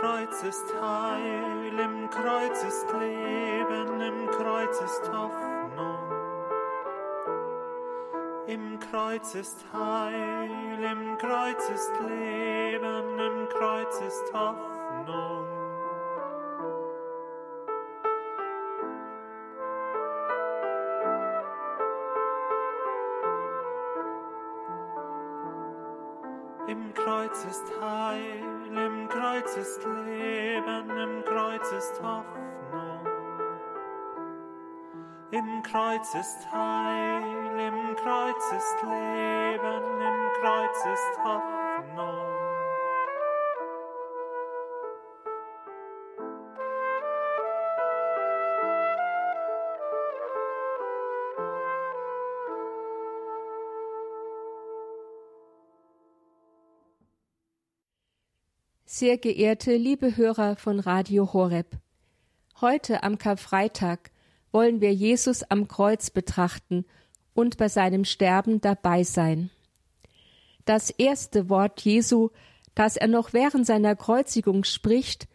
Kreuz ist Heil, im Kreuz ist Leben, im Kreuz ist Hoffnung. Im Kreuz ist Heil, im Kreuz ist Leben, im Kreuz ist Hoffnung. Kreuz ist Heil, im Kreuz ist Leben, im Kreuz ist Hoffnung. Sehr geehrte liebe Hörer von Radio Horeb, heute am Karfreitag wollen wir Jesus am Kreuz betrachten und bei seinem Sterben dabei sein. Das erste Wort Jesu, das er noch während seiner Kreuzigung spricht,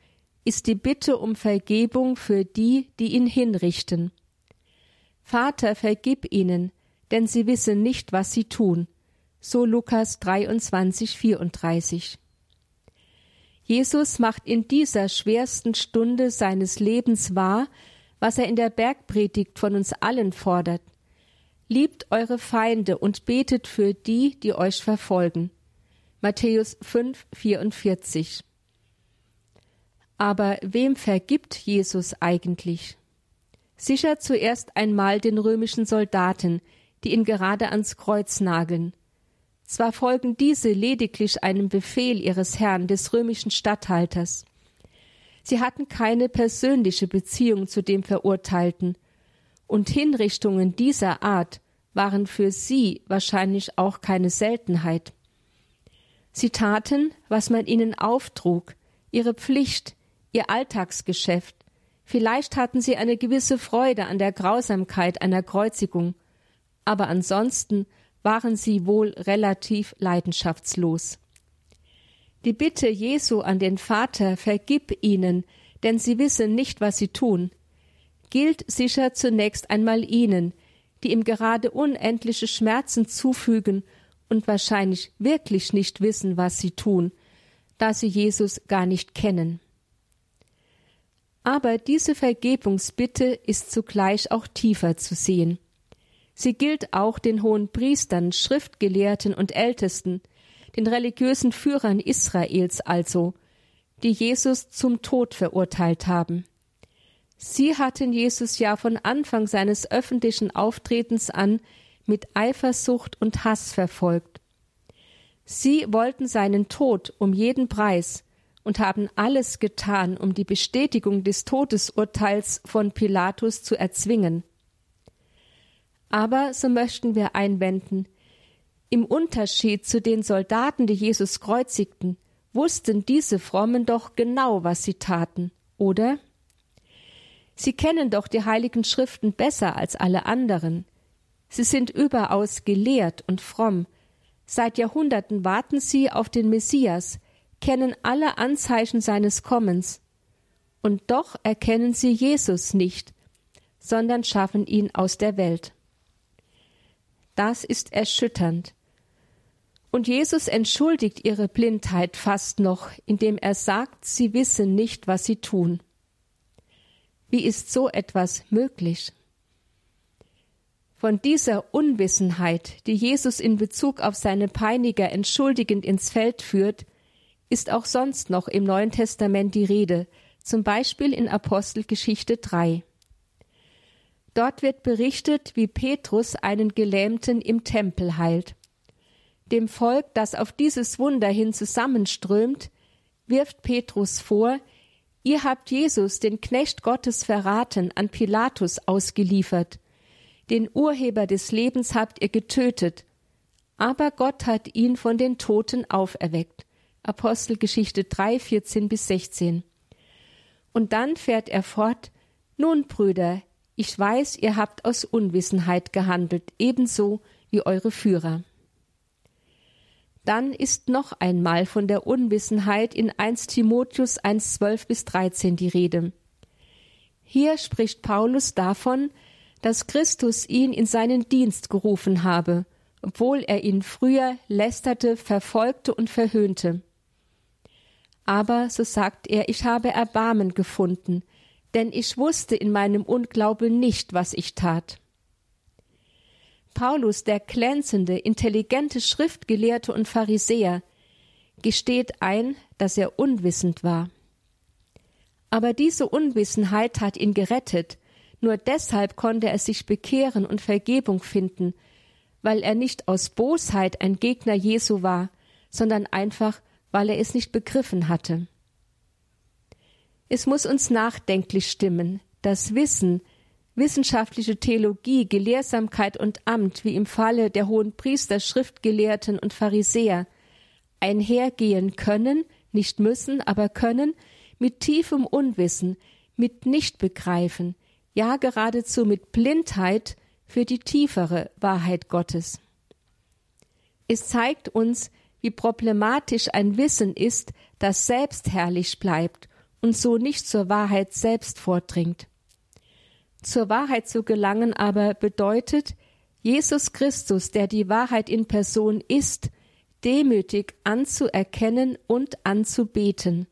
ist die Bitte um Vergebung für die, die ihn hinrichten. Vater, vergib ihnen, denn sie wissen nicht, was sie tun. So Lukas 23, 34. Jesus macht in dieser schwersten Stunde seines Lebens wahr, was er in der Bergpredigt von uns allen fordert. Liebt eure Feinde und betet für die, die euch verfolgen. Matthäus 5, 44. Aber wem vergibt Jesus eigentlich? Sicher zuerst einmal den römischen Soldaten, die ihn gerade ans Kreuz nageln. Zwar folgen diese lediglich einem Befehl ihres Herrn, des römischen Statthalters. Sie hatten keine persönliche Beziehung zu dem Verurteilten, und Hinrichtungen dieser Art waren für sie wahrscheinlich auch keine Seltenheit. Sie taten, was man ihnen auftrug, ihre Pflicht, ihr Alltagsgeschäft. Vielleicht hatten sie eine gewisse Freude an der Grausamkeit einer Kreuzigung, aber ansonsten waren sie wohl relativ leidenschaftslos. Die Bitte Jesu an den Vater, vergib ihnen, denn sie wissen nicht, was sie tun, gilt sicher zunächst einmal ihnen, die ihm gerade unendliche Schmerzen zufügen und wahrscheinlich wirklich nicht wissen, was sie tun, da sie Jesus gar nicht kennen. Aber diese Vergebungsbitte ist zugleich auch tiefer zu sehen. Sie gilt auch den hohen Priestern, Schriftgelehrten und Ältesten, den religiösen Führern Israels also, die Jesus zum Tod verurteilt haben. Sie hatten Jesus ja von Anfang seines öffentlichen Auftretens an mit Eifersucht und Hass verfolgt. Sie wollten seinen Tod um jeden Preis und haben alles getan, um die Bestätigung des Todesurteils von Pilatus zu erzwingen. Aber, so möchten wir einwenden, im Unterschied zu den Soldaten, die Jesus kreuzigten, wussten diese Frommen doch genau, was sie taten, oder? Sie kennen doch die heiligen Schriften besser als alle anderen. Sie sind überaus gelehrt und fromm. Seit Jahrhunderten warten sie auf den Messias, kennen alle Anzeichen seines Kommens. Und doch erkennen sie Jesus nicht, sondern schaffen ihn aus der Welt. Das ist erschütternd. Und Jesus entschuldigt ihre Blindheit fast noch, indem er sagt, sie wissen nicht, was sie tun. Wie ist so etwas möglich? Von dieser Unwissenheit, die Jesus in Bezug auf seine Peiniger entschuldigend ins Feld führt, ist auch sonst noch im Neuen Testament die Rede, zum Beispiel in Apostelgeschichte 3. Dort wird berichtet, wie Petrus einen Gelähmten im Tempel heilt. Dem Volk, das auf dieses Wunder hin zusammenströmt, wirft Petrus vor, ihr habt Jesus, den Knecht Gottes, verraten, an Pilatus ausgeliefert. Den Urheber des Lebens habt ihr getötet, aber Gott hat ihn von den Toten auferweckt. Apostelgeschichte 3, 14 bis 16. Und dann fährt er fort, nun, Brüder, ich weiß, ihr habt aus Unwissenheit gehandelt, ebenso wie eure Führer. Dann ist noch einmal von der Unwissenheit in 1 Timotheus 1, 12 bis 13 die Rede. Hier spricht Paulus davon, dass Christus ihn in seinen Dienst gerufen habe, obwohl er ihn früher lästerte, verfolgte und verhöhnte. Aber, so sagt er, ich habe Erbarmen gefunden, denn ich wusste in meinem Unglaube nicht, was ich tat. Paulus, der glänzende, intelligente Schriftgelehrte und Pharisäer, gesteht ein, dass er unwissend war. Aber diese Unwissenheit hat ihn gerettet, nur deshalb konnte er sich bekehren und Vergebung finden, weil er nicht aus Bosheit ein Gegner Jesu war, sondern einfach, weil er es nicht begriffen hatte. Es muss uns nachdenklich stimmen, dass Wissen, wissenschaftliche Theologie, Gelehrsamkeit und Amt, wie im Falle der hohen Priester, Schriftgelehrten und Pharisäer, einhergehen können, nicht müssen, aber können, mit tiefem Unwissen, mit Nichtbegreifen, ja geradezu mit Blindheit für die tiefere Wahrheit Gottes. Es zeigt uns, wie problematisch ein Wissen ist, das selbstherrlich bleibt und so nicht zur Wahrheit selbst vordringt. Zur Wahrheit zu gelangen aber bedeutet, Jesus Christus, der die Wahrheit in Person ist, demütig anzuerkennen und anzubeten.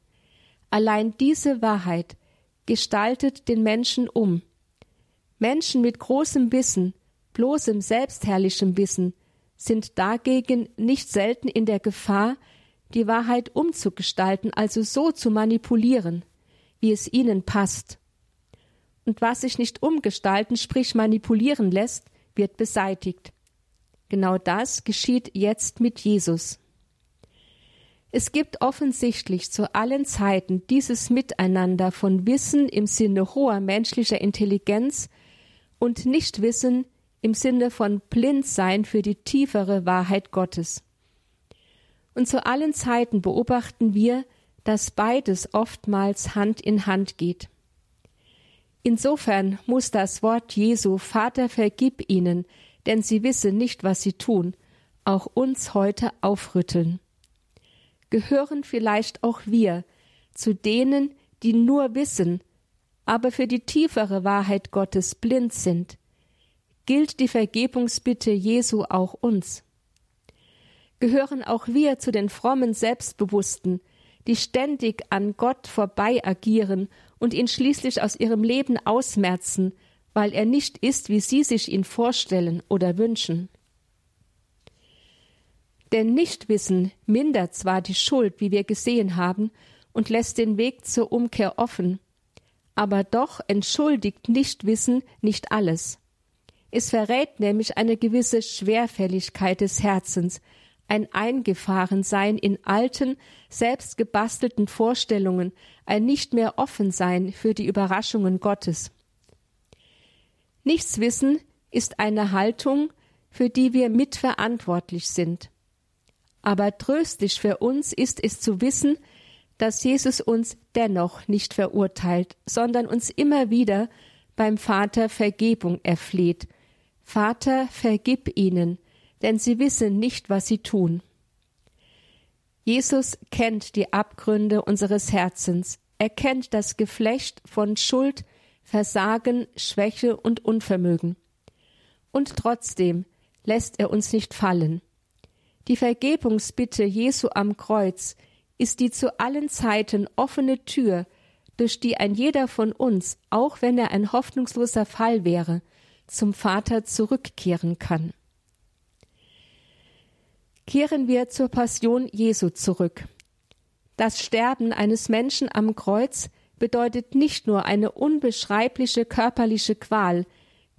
Allein diese Wahrheit gestaltet den Menschen um. Menschen mit großem Wissen, bloßem selbstherrlichem Wissen, sind dagegen nicht selten in der Gefahr, die Wahrheit umzugestalten, also so zu manipulieren, wie es ihnen passt. Und was sich nicht umgestalten, sprich manipulieren lässt, wird beseitigt. Genau das geschieht jetzt mit Jesus. Es gibt offensichtlich zu allen Zeiten dieses Miteinander von Wissen im Sinne hoher menschlicher Intelligenz und Nichtwissen im Sinne von Blindsein für die tiefere Wahrheit Gottes. Und zu allen Zeiten beobachten wir, dass beides oftmals Hand in Hand geht. Insofern muss das Wort Jesu Vater vergib ihnen, denn sie wissen nicht, was sie tun, auch uns heute aufrütteln gehören vielleicht auch wir zu denen, die nur wissen, aber für die tiefere Wahrheit Gottes blind sind. Gilt die Vergebungsbitte Jesu auch uns? Gehören auch wir zu den frommen Selbstbewussten, die ständig an Gott vorbei agieren und ihn schließlich aus ihrem Leben ausmerzen, weil er nicht ist, wie sie sich ihn vorstellen oder wünschen? Denn Nichtwissen mindert zwar die Schuld, wie wir gesehen haben, und lässt den Weg zur Umkehr offen, aber doch entschuldigt Nichtwissen nicht alles. Es verrät nämlich eine gewisse Schwerfälligkeit des Herzens, ein Eingefahrensein in alten, selbstgebastelten Vorstellungen, ein nicht mehr Offensein für die Überraschungen Gottes. Nichtswissen ist eine Haltung, für die wir mitverantwortlich sind. Aber tröstlich für uns ist es zu wissen, dass Jesus uns dennoch nicht verurteilt, sondern uns immer wieder beim Vater Vergebung erfleht. Vater, vergib ihnen, denn sie wissen nicht, was sie tun. Jesus kennt die Abgründe unseres Herzens, er kennt das Geflecht von Schuld, Versagen, Schwäche und Unvermögen. Und trotzdem lässt er uns nicht fallen. Die Vergebungsbitte Jesu am Kreuz ist die zu allen Zeiten offene Tür, durch die ein jeder von uns, auch wenn er ein hoffnungsloser Fall wäre, zum Vater zurückkehren kann. Kehren wir zur Passion Jesu zurück. Das Sterben eines Menschen am Kreuz bedeutet nicht nur eine unbeschreibliche körperliche Qual,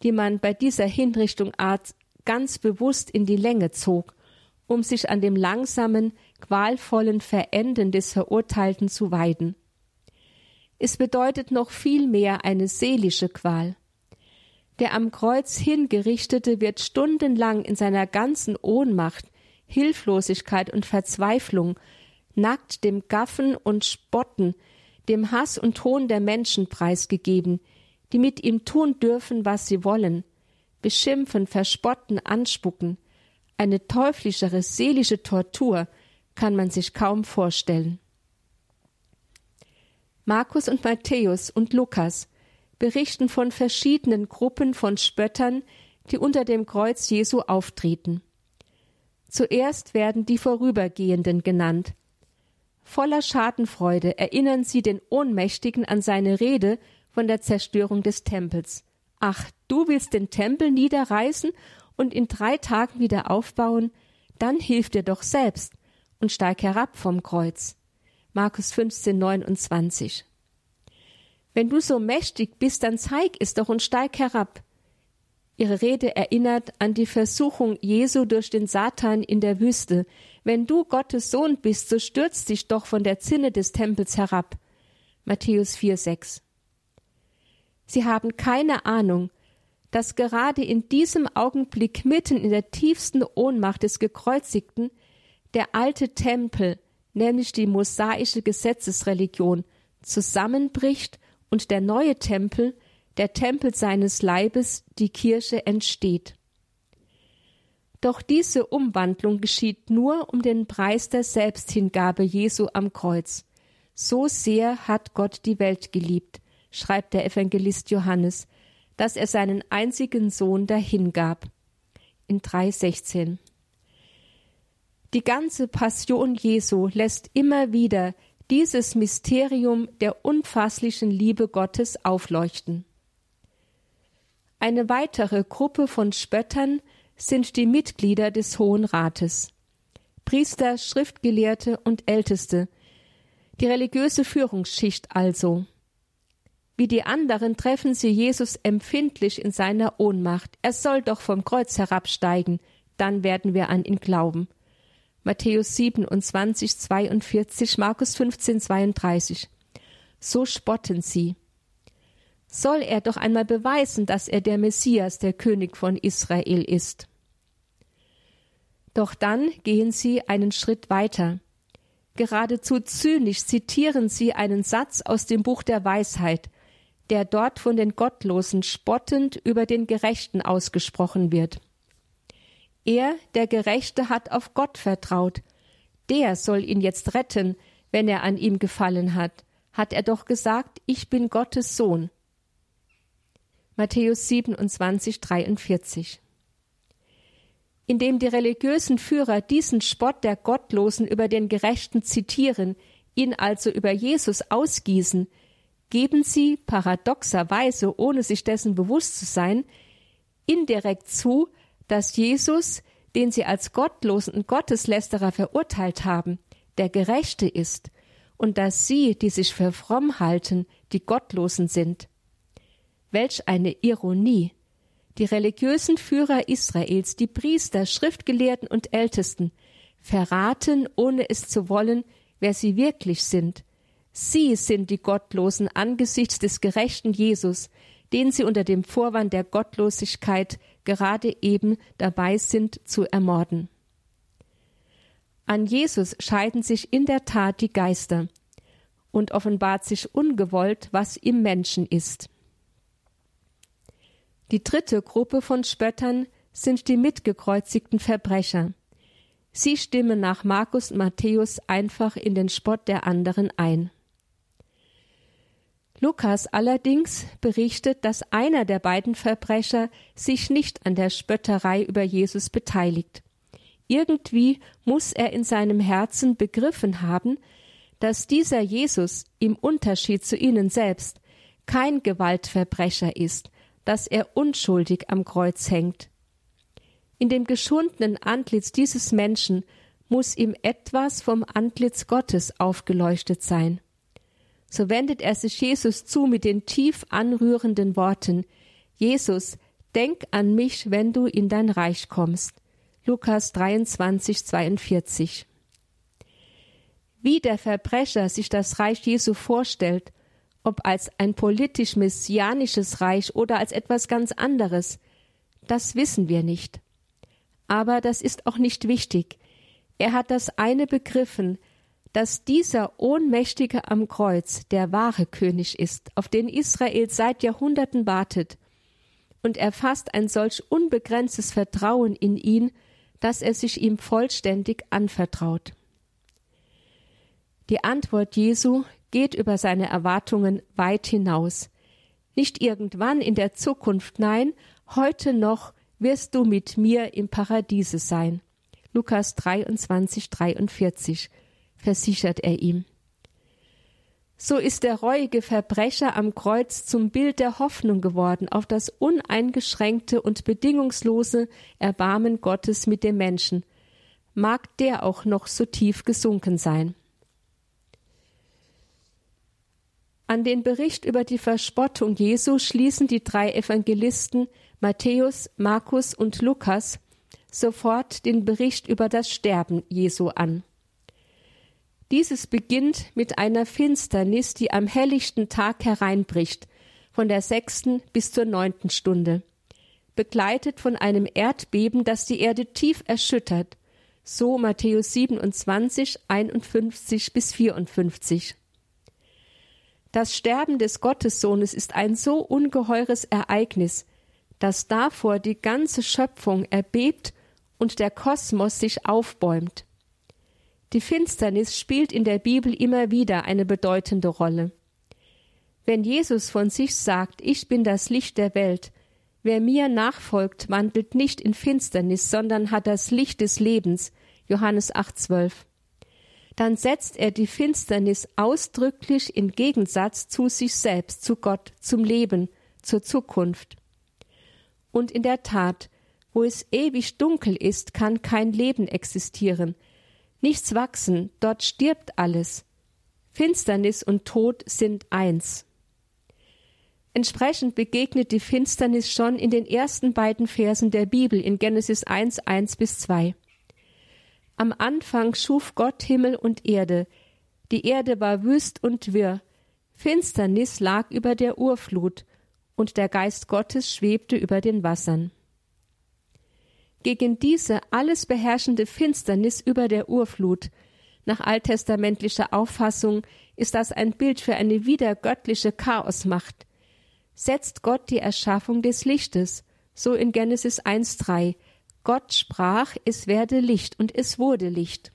die man bei dieser Hinrichtungart ganz bewusst in die Länge zog um sich an dem langsamen, qualvollen Verenden des Verurteilten zu weiden. Es bedeutet noch viel mehr eine seelische Qual. Der am Kreuz hingerichtete wird stundenlang in seiner ganzen Ohnmacht, Hilflosigkeit und Verzweiflung, nackt dem Gaffen und Spotten, dem Hass und Hohn der Menschen preisgegeben, die mit ihm tun dürfen, was sie wollen, beschimpfen, verspotten, anspucken, Eine teuflischere seelische Tortur kann man sich kaum vorstellen. Markus und Matthäus und Lukas berichten von verschiedenen Gruppen von Spöttern, die unter dem Kreuz Jesu auftreten. Zuerst werden die Vorübergehenden genannt. Voller Schadenfreude erinnern sie den Ohnmächtigen an seine Rede von der Zerstörung des Tempels. Ach, du willst den Tempel niederreißen und in drei Tagen wieder aufbauen? Dann hilf dir doch selbst und steig herab vom Kreuz. Markus 15, 29. Wenn du so mächtig bist, dann zeig es doch und steig herab. Ihre Rede erinnert an die Versuchung Jesu durch den Satan in der Wüste. Wenn du Gottes Sohn bist, so stürz dich doch von der Zinne des Tempels herab. Matthäus 4, 6. Sie haben keine Ahnung, dass gerade in diesem Augenblick mitten in der tiefsten Ohnmacht des Gekreuzigten der alte Tempel, nämlich die mosaische Gesetzesreligion, zusammenbricht und der neue Tempel, der Tempel seines Leibes, die Kirche entsteht. Doch diese Umwandlung geschieht nur um den Preis der Selbsthingabe Jesu am Kreuz. So sehr hat Gott die Welt geliebt, schreibt der Evangelist Johannes, dass er seinen einzigen Sohn dahingab. In 3,16. Die ganze Passion Jesu lässt immer wieder dieses Mysterium der unfasslichen Liebe Gottes aufleuchten. Eine weitere Gruppe von Spöttern sind die Mitglieder des Hohen Rates. Priester, Schriftgelehrte und Älteste, die religiöse Führungsschicht also. Wie die anderen treffen sie Jesus empfindlich in seiner Ohnmacht. Er soll doch vom Kreuz herabsteigen, dann werden wir an ihn glauben. Matthäus 27, 42, Markus 15, 32. So spotten sie. Soll er doch einmal beweisen, dass er der Messias, der König von Israel ist. Doch dann gehen sie einen Schritt weiter. Geradezu zynisch zitieren sie einen Satz aus dem Buch der Weisheit, der dort von den Gottlosen spottend über den Gerechten ausgesprochen wird. Er, der Gerechte, hat auf Gott vertraut. Der soll ihn jetzt retten, wenn er an ihm gefallen hat. Hat er doch gesagt, ich bin Gottes Sohn. Matthäus 27, 43. Indem die religiösen Führer diesen Spott der Gottlosen über den Gerechten zitieren, ihn also über Jesus ausgießen, geben sie paradoxerweise, ohne sich dessen bewusst zu sein, indirekt zu, dass Jesus, den sie als gottlosen und Gotteslästerer verurteilt haben, der Gerechte ist und dass sie, die sich für fromm halten, die Gottlosen sind. Welch eine Ironie! Die religiösen Führer Israels, die Priester, Schriftgelehrten und Ältesten, verraten, ohne es zu wollen, wer sie wirklich sind. Sie sind die Gottlosen angesichts des gerechten Jesus, den sie unter dem Vorwand der Gottlosigkeit gerade eben dabei sind zu ermorden. An Jesus scheiden sich in der Tat die Geister und offenbart sich ungewollt, was im Menschen ist. Die dritte Gruppe von Spöttern sind die mitgekreuzigten Verbrecher. Sie stimmen nach Markus und Matthäus einfach in den Spott der anderen ein. Lukas allerdings berichtet, dass einer der beiden Verbrecher sich nicht an der Spötterei über Jesus beteiligt. Irgendwie muss er in seinem Herzen begriffen haben, dass dieser Jesus im Unterschied zu ihnen selbst kein Gewaltverbrecher ist, dass er unschuldig am Kreuz hängt. In dem geschundenen Antlitz dieses Menschen muss ihm etwas vom Antlitz Gottes aufgeleuchtet sein so wendet er sich Jesus zu mit den tief anrührenden Worten Jesus, denk an mich, wenn du in dein Reich kommst. Lukas 23, 42. Wie der Verbrecher sich das Reich Jesu vorstellt, ob als ein politisch-messianisches Reich oder als etwas ganz anderes, das wissen wir nicht. Aber das ist auch nicht wichtig. Er hat das eine begriffen, dass dieser Ohnmächtige am Kreuz der wahre König ist, auf den Israel seit Jahrhunderten wartet, und er fasst ein solch unbegrenztes Vertrauen in ihn, dass er sich ihm vollständig anvertraut. Die Antwort Jesu geht über seine Erwartungen weit hinaus. Nicht irgendwann in der Zukunft, nein, heute noch wirst du mit mir im Paradiese sein. Lukas 23, 43 versichert er ihm. So ist der reuige Verbrecher am Kreuz zum Bild der Hoffnung geworden auf das uneingeschränkte und bedingungslose Erbarmen Gottes mit dem Menschen, mag der auch noch so tief gesunken sein. An den Bericht über die Verspottung Jesu schließen die drei Evangelisten Matthäus, Markus und Lukas sofort den Bericht über das Sterben Jesu an. Dieses beginnt mit einer Finsternis, die am helllichten Tag hereinbricht, von der sechsten bis zur neunten Stunde, begleitet von einem Erdbeben, das die Erde tief erschüttert, so Matthäus 27, 51 bis 54. Das Sterben des Gottessohnes ist ein so ungeheures Ereignis, dass davor die ganze Schöpfung erbebt und der Kosmos sich aufbäumt. Die Finsternis spielt in der Bibel immer wieder eine bedeutende Rolle. Wenn Jesus von sich sagt, ich bin das Licht der Welt, wer mir nachfolgt, wandelt nicht in Finsternis, sondern hat das Licht des Lebens, Johannes 8,12. Dann setzt er die Finsternis ausdrücklich in Gegensatz zu sich selbst, zu Gott, zum Leben, zur Zukunft. Und in der Tat, wo es ewig dunkel ist, kann kein Leben existieren, nichts wachsen, dort stirbt alles. Finsternis und Tod sind eins. Entsprechend begegnet die Finsternis schon in den ersten beiden Versen der Bibel in Genesis 1, 1 bis 2. Am Anfang schuf Gott Himmel und Erde. Die Erde war wüst und wirr. Finsternis lag über der Urflut, und der Geist Gottes schwebte über den Wassern. Gegen diese alles beherrschende Finsternis über der Urflut, nach alttestamentlicher Auffassung ist das ein Bild für eine wiedergöttliche Chaosmacht, setzt Gott die Erschaffung des Lichtes, so in Genesis 1,3. Gott sprach, es werde Licht und es wurde Licht.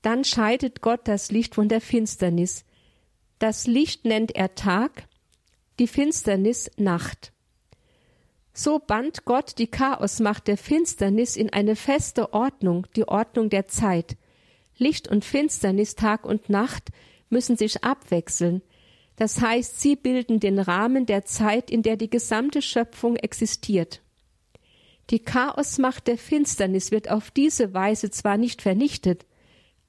Dann scheidet Gott das Licht von der Finsternis. Das Licht nennt er Tag, die Finsternis Nacht. So band Gott die Chaosmacht der Finsternis in eine feste Ordnung, die Ordnung der Zeit. Licht und Finsternis, Tag und Nacht müssen sich abwechseln. Das heißt, sie bilden den Rahmen der Zeit, in der die gesamte Schöpfung existiert. Die Chaosmacht der Finsternis wird auf diese Weise zwar nicht vernichtet,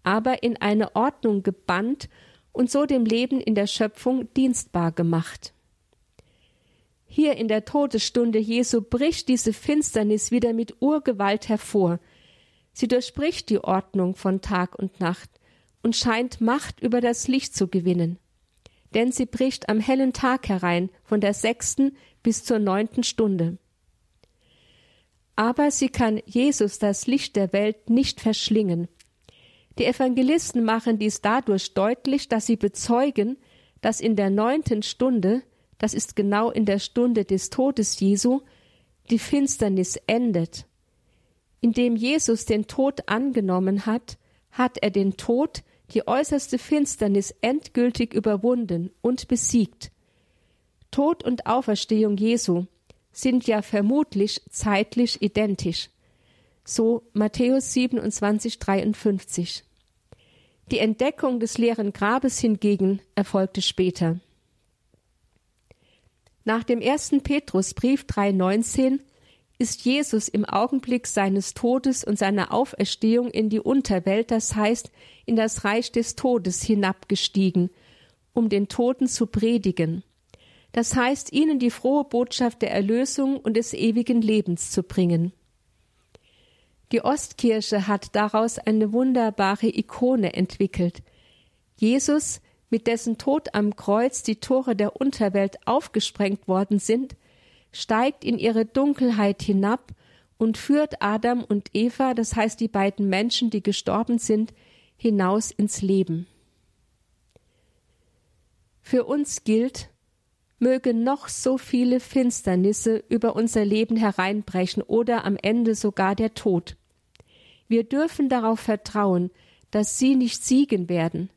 aber in eine Ordnung gebannt und so dem Leben in der Schöpfung dienstbar gemacht. Hier in der Todesstunde Jesu bricht diese Finsternis wieder mit Urgewalt hervor. Sie durchbricht die Ordnung von Tag und Nacht und scheint Macht über das Licht zu gewinnen. Denn sie bricht am hellen Tag herein, von der sechsten bis zur neunten Stunde. Aber sie kann Jesus, das Licht der Welt, nicht verschlingen. Die Evangelisten machen dies dadurch deutlich, dass sie bezeugen, dass in der neunten Stunde das ist genau in der Stunde des Todes Jesu, die Finsternis endet. Indem Jesus den Tod angenommen hat, hat er den Tod, die äußerste Finsternis endgültig überwunden und besiegt. Tod und Auferstehung Jesu sind ja vermutlich zeitlich identisch. So Matthäus 27, 53. Die Entdeckung des leeren Grabes hingegen erfolgte später. Nach dem ersten Petrusbrief 3,19 ist Jesus im Augenblick seines Todes und seiner Auferstehung in die Unterwelt, das heißt in das Reich des Todes hinabgestiegen, um den Toten zu predigen. Das heißt, ihnen die frohe Botschaft der Erlösung und des ewigen Lebens zu bringen. Die Ostkirche hat daraus eine wunderbare Ikone entwickelt. Jesus mit dessen Tod am Kreuz die Tore der Unterwelt aufgesprengt worden sind, steigt in ihre Dunkelheit hinab und führt Adam und Eva, das heißt die beiden Menschen, die gestorben sind, hinaus ins Leben. Für uns gilt, mögen noch so viele Finsternisse über unser Leben hereinbrechen oder am Ende sogar der Tod. Wir dürfen darauf vertrauen, dass sie nicht siegen werden.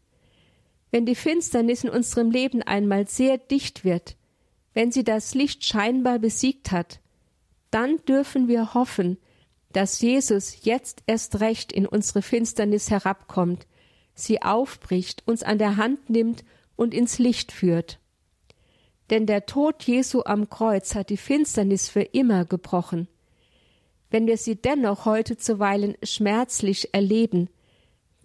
Wenn die Finsternis in unserem Leben einmal sehr dicht wird, wenn sie das Licht scheinbar besiegt hat, dann dürfen wir hoffen, dass Jesus jetzt erst recht in unsere Finsternis herabkommt, sie aufbricht, uns an der Hand nimmt und ins Licht führt. Denn der Tod Jesu am Kreuz hat die Finsternis für immer gebrochen. Wenn wir sie dennoch heute zuweilen schmerzlich erleben,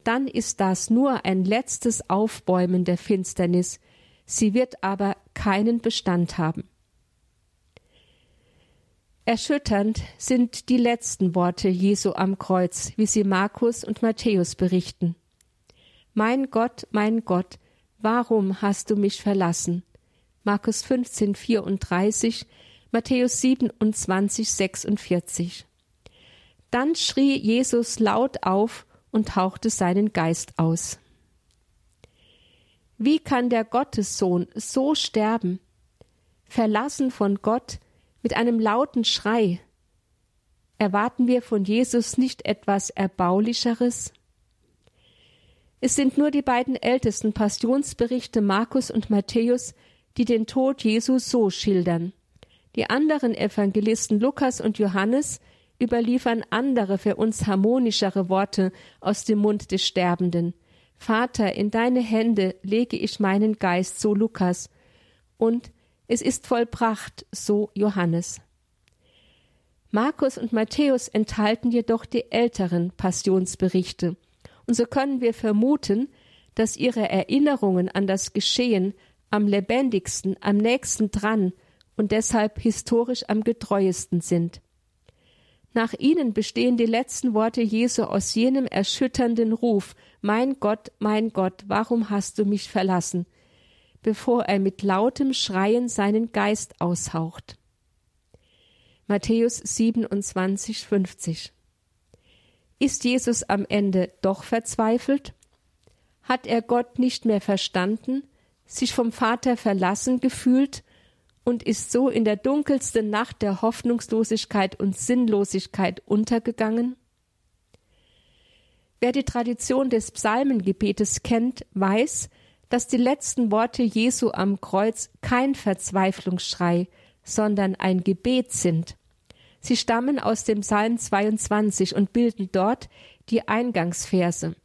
dann ist das nur ein letztes Aufbäumen der Finsternis, sie wird aber keinen Bestand haben. Erschütternd sind die letzten Worte Jesu am Kreuz, wie sie Markus und Matthäus berichten. Mein Gott, mein Gott, warum hast du mich verlassen? Markus 15, 34, Matthäus 27, 46. Dann schrie Jesus laut auf und hauchte seinen Geist aus. Wie kann der Gottessohn so sterben, verlassen von Gott mit einem lauten Schrei? Erwarten wir von Jesus nicht etwas Erbaulicheres? Es sind nur die beiden ältesten Passionsberichte Markus und Matthäus, die den Tod Jesu so schildern. Die anderen Evangelisten Lukas und Johannes überliefern andere für uns harmonischere Worte aus dem Mund des Sterbenden. Vater, in deine Hände lege ich meinen Geist, so Lukas, und es ist vollbracht, so Johannes. Markus und Matthäus enthalten jedoch die älteren Passionsberichte, und so können wir vermuten, dass ihre Erinnerungen an das Geschehen am lebendigsten, am nächsten dran und deshalb historisch am getreuesten sind. Nach ihnen bestehen die letzten Worte Jesu aus jenem erschütternden Ruf Mein Gott, mein Gott, warum hast du mich verlassen? bevor er mit lautem Schreien seinen Geist aushaucht. Matthäus 27, 50 Ist Jesus am Ende doch verzweifelt? Hat er Gott nicht mehr verstanden, sich vom Vater verlassen gefühlt und ist so in der dunkelsten Nacht der Hoffnungslosigkeit und Sinnlosigkeit untergegangen? Wer die Tradition des Psalmengebetes kennt, weiß, dass die letzten Worte Jesu am Kreuz kein Verzweiflungsschrei, sondern ein Gebet sind. Sie stammen aus dem Psalm 22 und bilden dort die Eingangsverse.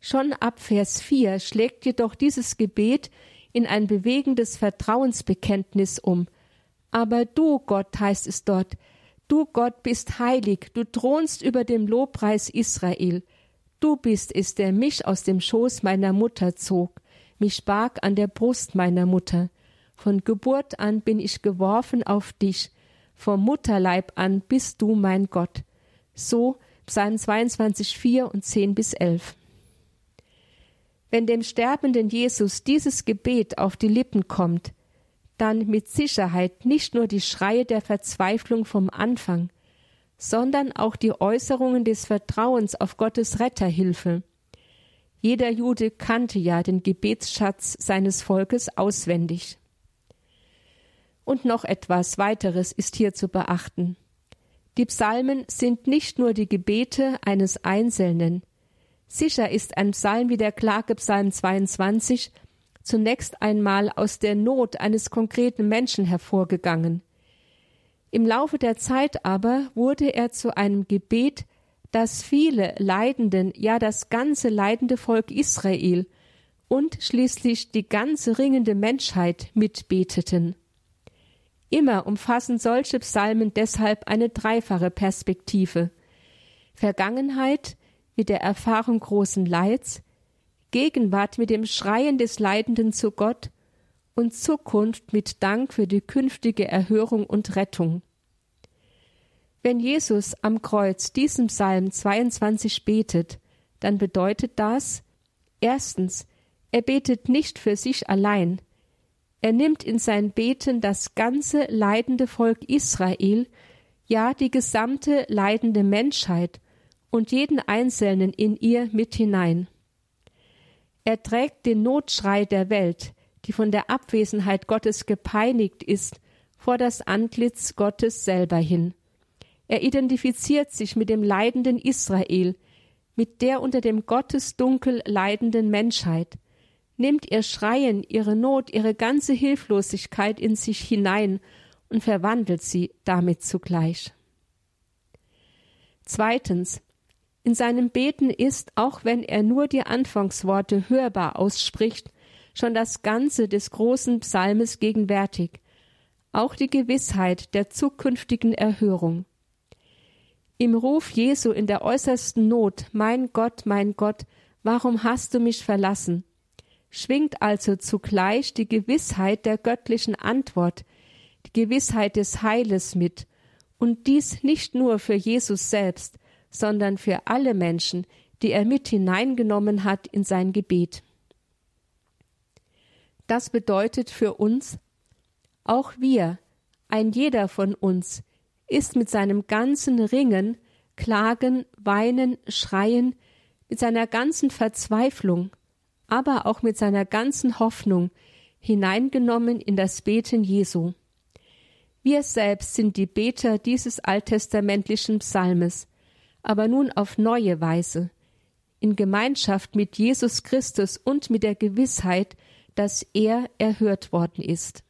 Schon ab Vers 4 schlägt jedoch dieses Gebet in ein bewegendes Vertrauensbekenntnis um. Aber du, Gott, heißt es dort, du Gott bist heilig, du thronst über dem Lobpreis Israel. Du bist es, der mich aus dem Schoß meiner Mutter zog, mich barg an der Brust meiner Mutter. Von Geburt an bin ich geworfen auf dich, vom Mutterleib an bist du mein Gott. So Psalm 22, 4 und 10 bis 11. Wenn dem sterbenden Jesus dieses Gebet auf die Lippen kommt, dann mit Sicherheit nicht nur die Schreie der Verzweiflung vom Anfang, sondern auch die Äußerungen des Vertrauens auf Gottes Retterhilfe. Jeder Jude kannte ja den Gebetsschatz seines Volkes auswendig. Und noch etwas weiteres ist hier zu beachten. Die Psalmen sind nicht nur die Gebete eines Einzelnen, Sicher ist ein Psalm wie der Klagepsalm 22 zunächst einmal aus der Not eines konkreten Menschen hervorgegangen. Im Laufe der Zeit aber wurde er zu einem Gebet, das viele Leidenden, ja das ganze leidende Volk Israel und schließlich die ganze ringende Menschheit mitbeteten. Immer umfassen solche Psalmen deshalb eine dreifache Perspektive Vergangenheit, mit der Erfahrung großen Leids, Gegenwart mit dem Schreien des Leidenden zu Gott und Zukunft mit Dank für die künftige Erhörung und Rettung. Wenn Jesus am Kreuz diesen Psalm 22 betet, dann bedeutet das erstens, er betet nicht für sich allein, er nimmt in sein Beten das ganze leidende Volk Israel, ja die gesamte leidende Menschheit und jeden Einzelnen in ihr mit hinein. Er trägt den Notschrei der Welt, die von der Abwesenheit Gottes gepeinigt ist, vor das Antlitz Gottes selber hin. Er identifiziert sich mit dem leidenden Israel, mit der unter dem Gottesdunkel leidenden Menschheit, nimmt ihr Schreien, ihre Not, ihre ganze Hilflosigkeit in sich hinein und verwandelt sie damit zugleich. Zweitens, in seinem Beten ist, auch wenn er nur die Anfangsworte hörbar ausspricht, schon das Ganze des großen Psalmes gegenwärtig, auch die Gewissheit der zukünftigen Erhörung. Im Ruf Jesu in der äußersten Not, mein Gott, mein Gott, warum hast du mich verlassen? schwingt also zugleich die Gewissheit der göttlichen Antwort, die Gewissheit des Heiles mit, und dies nicht nur für Jesus selbst, sondern für alle Menschen, die er mit hineingenommen hat in sein Gebet. Das bedeutet für uns, auch wir, ein jeder von uns, ist mit seinem ganzen Ringen, Klagen, Weinen, Schreien, mit seiner ganzen Verzweiflung, aber auch mit seiner ganzen Hoffnung hineingenommen in das Beten Jesu. Wir selbst sind die Beter dieses alttestamentlichen Psalmes, aber nun auf neue Weise, in Gemeinschaft mit Jesus Christus und mit der Gewissheit, dass er erhört worden ist.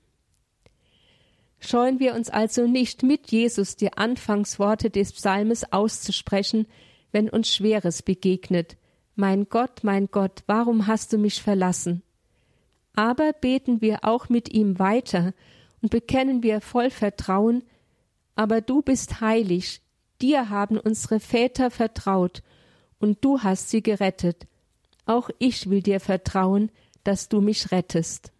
Scheuen wir uns also nicht mit Jesus die Anfangsworte des Psalmes auszusprechen, wenn uns Schweres begegnet. Mein Gott, mein Gott, warum hast du mich verlassen? Aber beten wir auch mit ihm weiter und bekennen wir voll Vertrauen, aber du bist heilig, dir haben unsere Väter vertraut, und du hast sie gerettet. Auch ich will dir vertrauen, dass du mich rettest.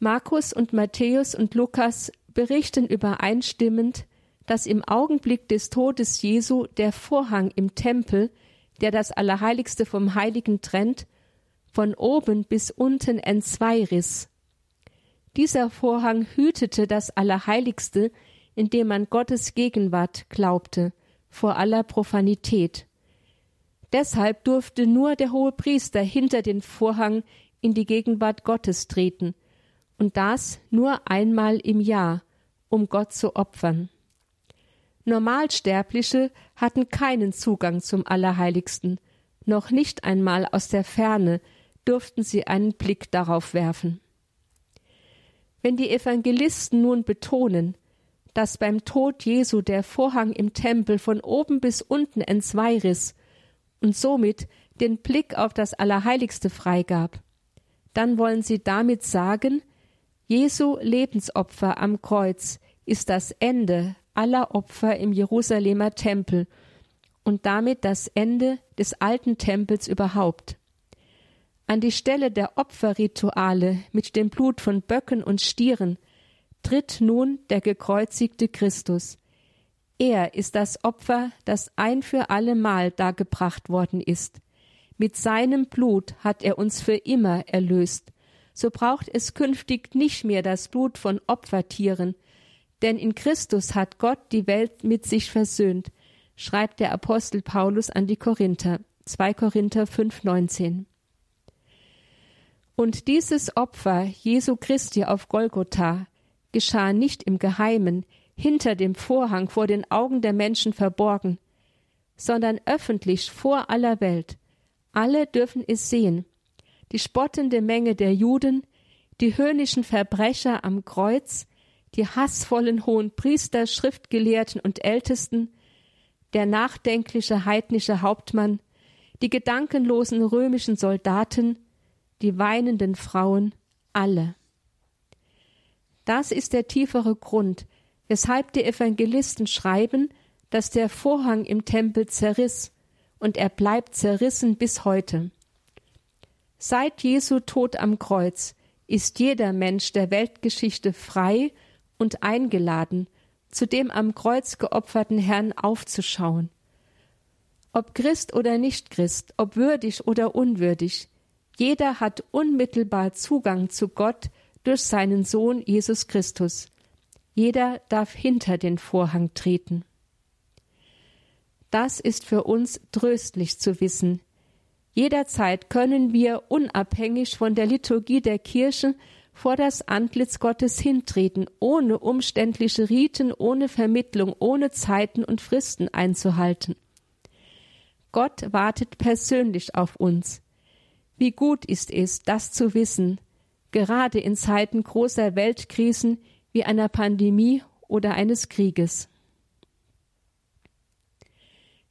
Markus und Matthäus und Lukas berichten übereinstimmend, dass im Augenblick des Todes Jesu der Vorhang im Tempel, der das Allerheiligste vom Heiligen trennt, von oben bis unten entzweiriss. Dieser Vorhang hütete das Allerheiligste, in dem man Gottes Gegenwart glaubte, vor aller Profanität. Deshalb durfte nur der hohe Priester hinter den Vorhang in die Gegenwart Gottes treten, und das nur einmal im Jahr, um Gott zu opfern. Normalsterbliche hatten keinen Zugang zum Allerheiligsten, noch nicht einmal aus der Ferne durften sie einen Blick darauf werfen. Wenn die Evangelisten nun betonen, dass beim Tod Jesu der Vorhang im Tempel von oben bis unten entzweiriss und somit den Blick auf das Allerheiligste freigab, dann wollen sie damit sagen, Jesu Lebensopfer am Kreuz ist das Ende aller Opfer im Jerusalemer Tempel und damit das Ende des alten Tempels überhaupt. An die Stelle der Opferrituale mit dem Blut von Böcken und Stieren tritt nun der gekreuzigte Christus. Er ist das Opfer, das ein für allemal dargebracht worden ist. Mit seinem Blut hat er uns für immer erlöst so braucht es künftig nicht mehr das Blut von Opfertieren, denn in Christus hat Gott die Welt mit sich versöhnt, schreibt der Apostel Paulus an die Korinther, 2 Korinther 5,19. Und dieses Opfer Jesu Christi auf Golgotha geschah nicht im Geheimen, hinter dem Vorhang vor den Augen der Menschen verborgen, sondern öffentlich vor aller Welt. Alle dürfen es sehen, die spottende Menge der Juden, die höhnischen Verbrecher am Kreuz, die hassvollen hohen Priester, Schriftgelehrten und Ältesten, der nachdenkliche heidnische Hauptmann, die gedankenlosen römischen Soldaten, die weinenden Frauen, alle. Das ist der tiefere Grund, weshalb die Evangelisten schreiben, dass der Vorhang im Tempel zerriss, und er bleibt zerrissen bis heute. Seit Jesu Tod am Kreuz ist jeder Mensch der Weltgeschichte frei und eingeladen, zu dem am Kreuz geopferten Herrn aufzuschauen. Ob Christ oder nicht Christ, ob würdig oder unwürdig, jeder hat unmittelbar Zugang zu Gott durch seinen Sohn Jesus Christus. Jeder darf hinter den Vorhang treten. Das ist für uns tröstlich zu wissen, Jederzeit können wir unabhängig von der Liturgie der Kirche vor das Antlitz Gottes hintreten, ohne umständliche Riten, ohne Vermittlung, ohne Zeiten und Fristen einzuhalten. Gott wartet persönlich auf uns. Wie gut ist es, das zu wissen, gerade in Zeiten großer Weltkrisen wie einer Pandemie oder eines Krieges.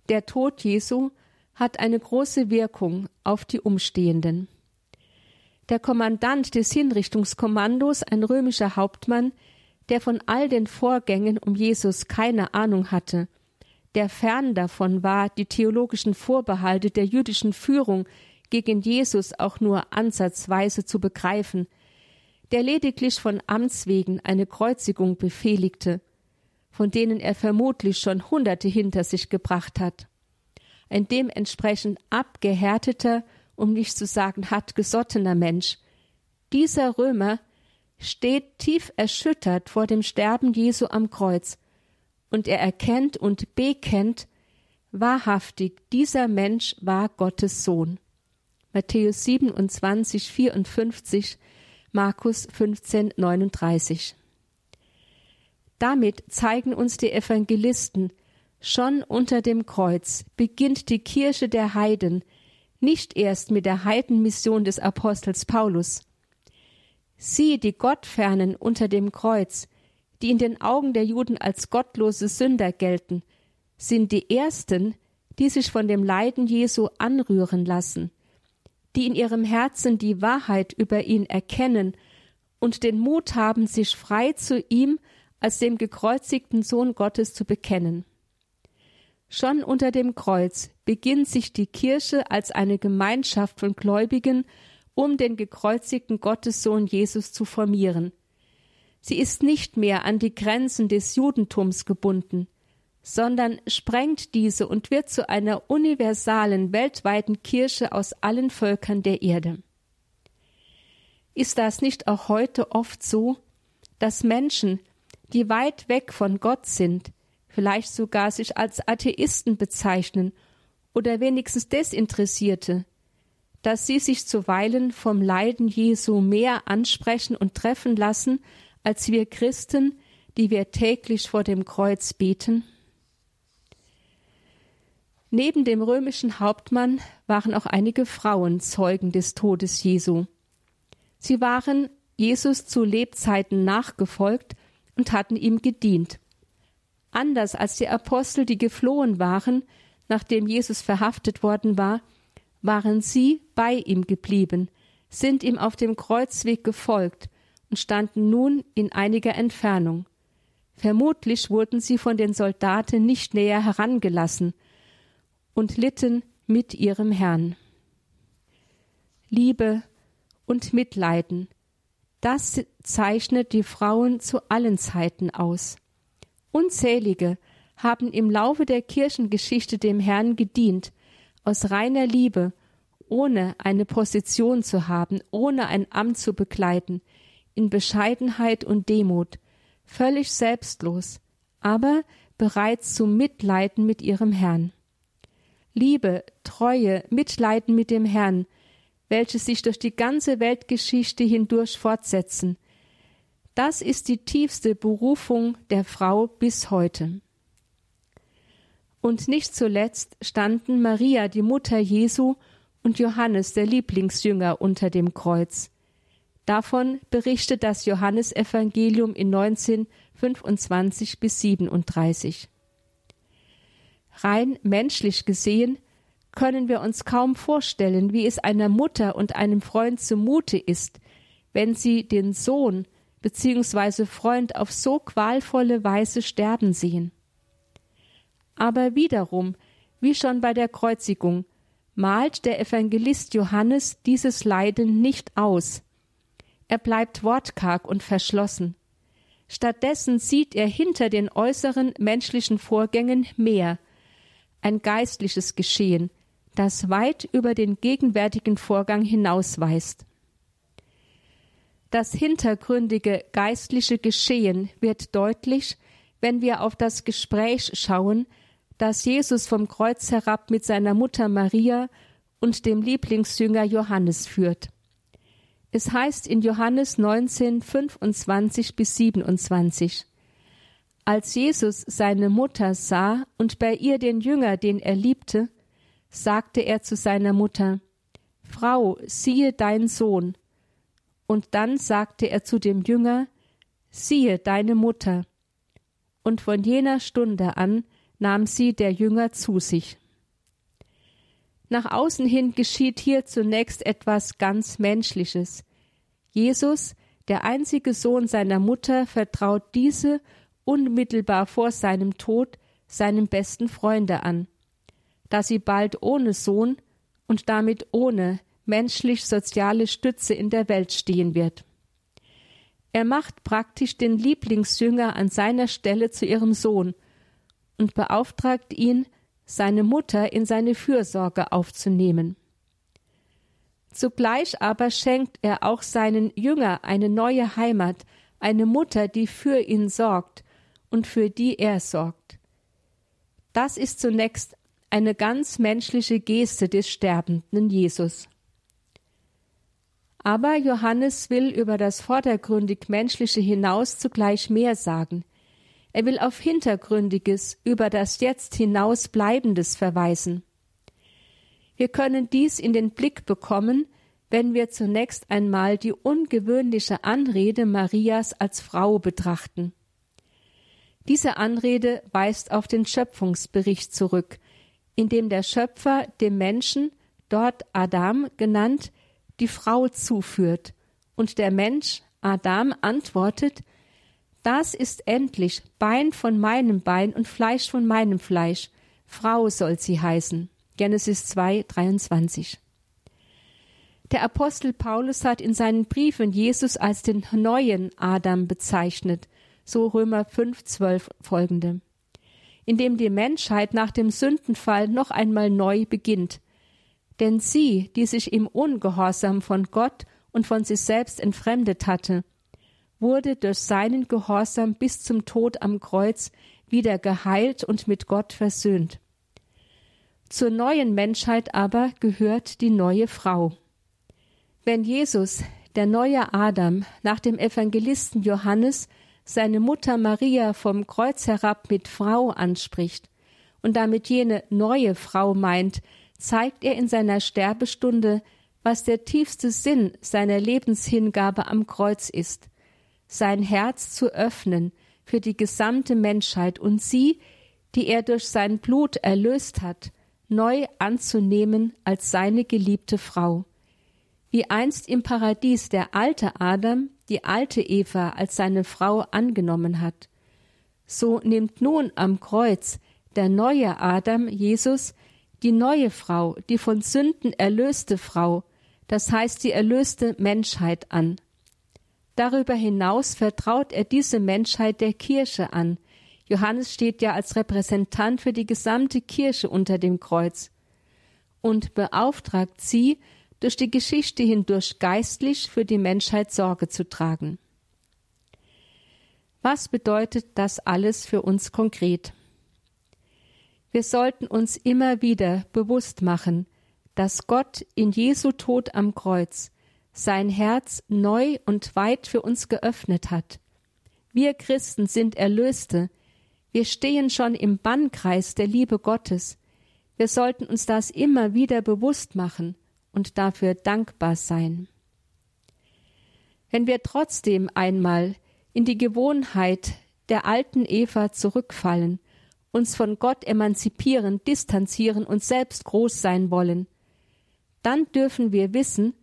Der Tod Jesu hat eine große Wirkung auf die Umstehenden. Der Kommandant des Hinrichtungskommandos, ein römischer Hauptmann, der von all den Vorgängen um Jesus keine Ahnung hatte, der fern davon war, die theologischen Vorbehalte der jüdischen Führung gegen Jesus auch nur ansatzweise zu begreifen, der lediglich von Amts wegen eine Kreuzigung befehligte, von denen er vermutlich schon Hunderte hinter sich gebracht hat. Ein dementsprechend abgehärteter, um nicht zu sagen hartgesottener Mensch. Dieser Römer steht tief erschüttert vor dem Sterben Jesu am Kreuz, und er erkennt und bekennt, wahrhaftig, dieser Mensch war Gottes Sohn. Matthäus 27, 54, Markus 15, 39. Damit zeigen uns die Evangelisten, schon unter dem Kreuz beginnt die Kirche der Heiden, nicht erst mit der Heidenmission des Apostels Paulus. Sie, die Gottfernen unter dem Kreuz, die in den Augen der Juden als gottlose Sünder gelten, sind die Ersten, die sich von dem Leiden Jesu anrühren lassen, die in ihrem Herzen die Wahrheit über ihn erkennen und den Mut haben, sich frei zu ihm als dem gekreuzigten Sohn Gottes zu bekennen. Schon unter dem Kreuz beginnt sich die Kirche als eine Gemeinschaft von Gläubigen um den gekreuzigten Gottessohn Jesus zu formieren. Sie ist nicht mehr an die Grenzen des Judentums gebunden, sondern sprengt diese und wird zu einer universalen, weltweiten Kirche aus allen Völkern der Erde. Ist das nicht auch heute oft so, dass Menschen, die weit weg von Gott sind, vielleicht sogar sich als Atheisten bezeichnen oder wenigstens Desinteressierte, dass sie sich zuweilen vom Leiden Jesu mehr ansprechen und treffen lassen, als wir Christen, die wir täglich vor dem Kreuz beten? Neben dem römischen Hauptmann waren auch einige Frauen Zeugen des Todes Jesu. Sie waren Jesus zu Lebzeiten nachgefolgt und hatten ihm gedient. Anders als die Apostel, die geflohen waren, nachdem Jesus verhaftet worden war, waren sie bei ihm geblieben, sind ihm auf dem Kreuzweg gefolgt und standen nun in einiger Entfernung. Vermutlich wurden sie von den Soldaten nicht näher herangelassen und litten mit ihrem Herrn. Liebe und Mitleiden, das zeichnet die Frauen zu allen Zeiten aus. Unzählige haben im Laufe der Kirchengeschichte dem Herrn gedient, aus reiner Liebe, ohne eine Position zu haben, ohne ein Amt zu begleiten, in Bescheidenheit und Demut, völlig selbstlos, aber bereit zum Mitleiden mit ihrem Herrn. Liebe, Treue, Mitleiden mit dem Herrn, welche sich durch die ganze Weltgeschichte hindurch fortsetzen, das ist die tiefste Berufung der Frau bis heute. Und nicht zuletzt standen Maria, die Mutter Jesu, und Johannes, der Lieblingsjünger, unter dem Kreuz. Davon berichtet das Johannesevangelium in 19, 25 bis 37. Rein menschlich gesehen können wir uns kaum vorstellen, wie es einer Mutter und einem Freund zumute ist, wenn sie den Sohn bzw. Freund auf so qualvolle Weise sterben sehen. Aber wiederum, wie schon bei der Kreuzigung, malt der Evangelist Johannes dieses Leiden nicht aus, er bleibt wortkarg und verschlossen. Stattdessen sieht er hinter den äußeren menschlichen Vorgängen mehr, ein geistliches Geschehen, das weit über den gegenwärtigen Vorgang hinausweist. Das hintergründige geistliche Geschehen wird deutlich, wenn wir auf das Gespräch schauen, das Jesus vom Kreuz herab mit seiner Mutter Maria und dem Lieblingsjünger Johannes führt. Es heißt in Johannes 19, 25 bis 27. Als Jesus seine Mutter sah und bei ihr den Jünger, den er liebte, sagte er zu seiner Mutter, Frau, siehe dein Sohn. Und dann sagte er zu dem Jünger, siehe deine Mutter. Und von jener Stunde an nahm sie der Jünger zu sich. Nach außen hin geschieht hier zunächst etwas ganz Menschliches. Jesus, der einzige Sohn seiner Mutter, vertraut diese unmittelbar vor seinem Tod seinem besten Freunde an. Da sie bald ohne Sohn und damit ohne menschlich-soziale Stütze in der Welt stehen wird. Er macht praktisch den Lieblingsjünger an seiner Stelle zu ihrem Sohn und beauftragt ihn, seine Mutter in seine Fürsorge aufzunehmen. Zugleich aber schenkt er auch seinen Jünger eine neue Heimat, eine Mutter, die für ihn sorgt und für die er sorgt. Das ist zunächst eine ganz menschliche Geste des sterbenden Jesus. Aber Johannes will über das vordergründig Menschliche hinaus zugleich mehr sagen. Er will auf Hintergründiges, über das Jetzt hinaus Bleibendes verweisen. Wir können dies in den Blick bekommen, wenn wir zunächst einmal die ungewöhnliche Anrede Marias als Frau betrachten. Diese Anrede weist auf den Schöpfungsbericht zurück, in dem der Schöpfer dem Menschen, dort Adam genannt, die Frau zuführt, und der Mensch, Adam, antwortet, das ist endlich Bein von meinem Bein und Fleisch von meinem Fleisch, Frau soll sie heißen. Genesis 2, 23. Der Apostel Paulus hat in seinen Briefen Jesus als den neuen Adam bezeichnet, so Römer 5, 12 folgende, in dem die Menschheit nach dem Sündenfall noch einmal neu beginnt, denn sie, die sich im Ungehorsam von Gott und von sich selbst entfremdet hatte, wurde durch seinen Gehorsam bis zum Tod am Kreuz wieder geheilt und mit Gott versöhnt. Zur neuen Menschheit aber gehört die neue Frau. Wenn Jesus, der neue Adam, nach dem Evangelisten Johannes seine Mutter Maria vom Kreuz herab mit Frau anspricht und damit jene neue Frau meint, zeigt er in seiner Sterbestunde, was der tiefste Sinn seiner Lebenshingabe am Kreuz ist, sein Herz zu öffnen für die gesamte Menschheit und sie, die er durch sein Blut erlöst hat, neu anzunehmen als seine geliebte Frau. Wie einst im Paradies der alte Adam die alte Eva als seine Frau angenommen hat, so nimmt nun am Kreuz der neue Adam, Jesus, die neue Frau, die von Sünden erlöste Frau, das heißt die erlöste Menschheit an. Darüber hinaus vertraut er diese Menschheit der Kirche an. Johannes steht ja als Repräsentant für die gesamte Kirche unter dem Kreuz und beauftragt sie, durch die Geschichte hindurch geistlich für die Menschheit Sorge zu tragen. Was bedeutet das alles für uns konkret? Wir sollten uns immer wieder bewusst machen, dass Gott in Jesu Tod am Kreuz sein Herz neu und weit für uns geöffnet hat. Wir Christen sind Erlöste, wir stehen schon im Bannkreis der Liebe Gottes. Wir sollten uns das immer wieder bewusst machen und dafür dankbar sein. Wenn wir trotzdem einmal in die Gewohnheit der alten Eva zurückfallen uns von Gott emanzipieren, distanzieren und selbst groß sein wollen, dann dürfen wir wissen,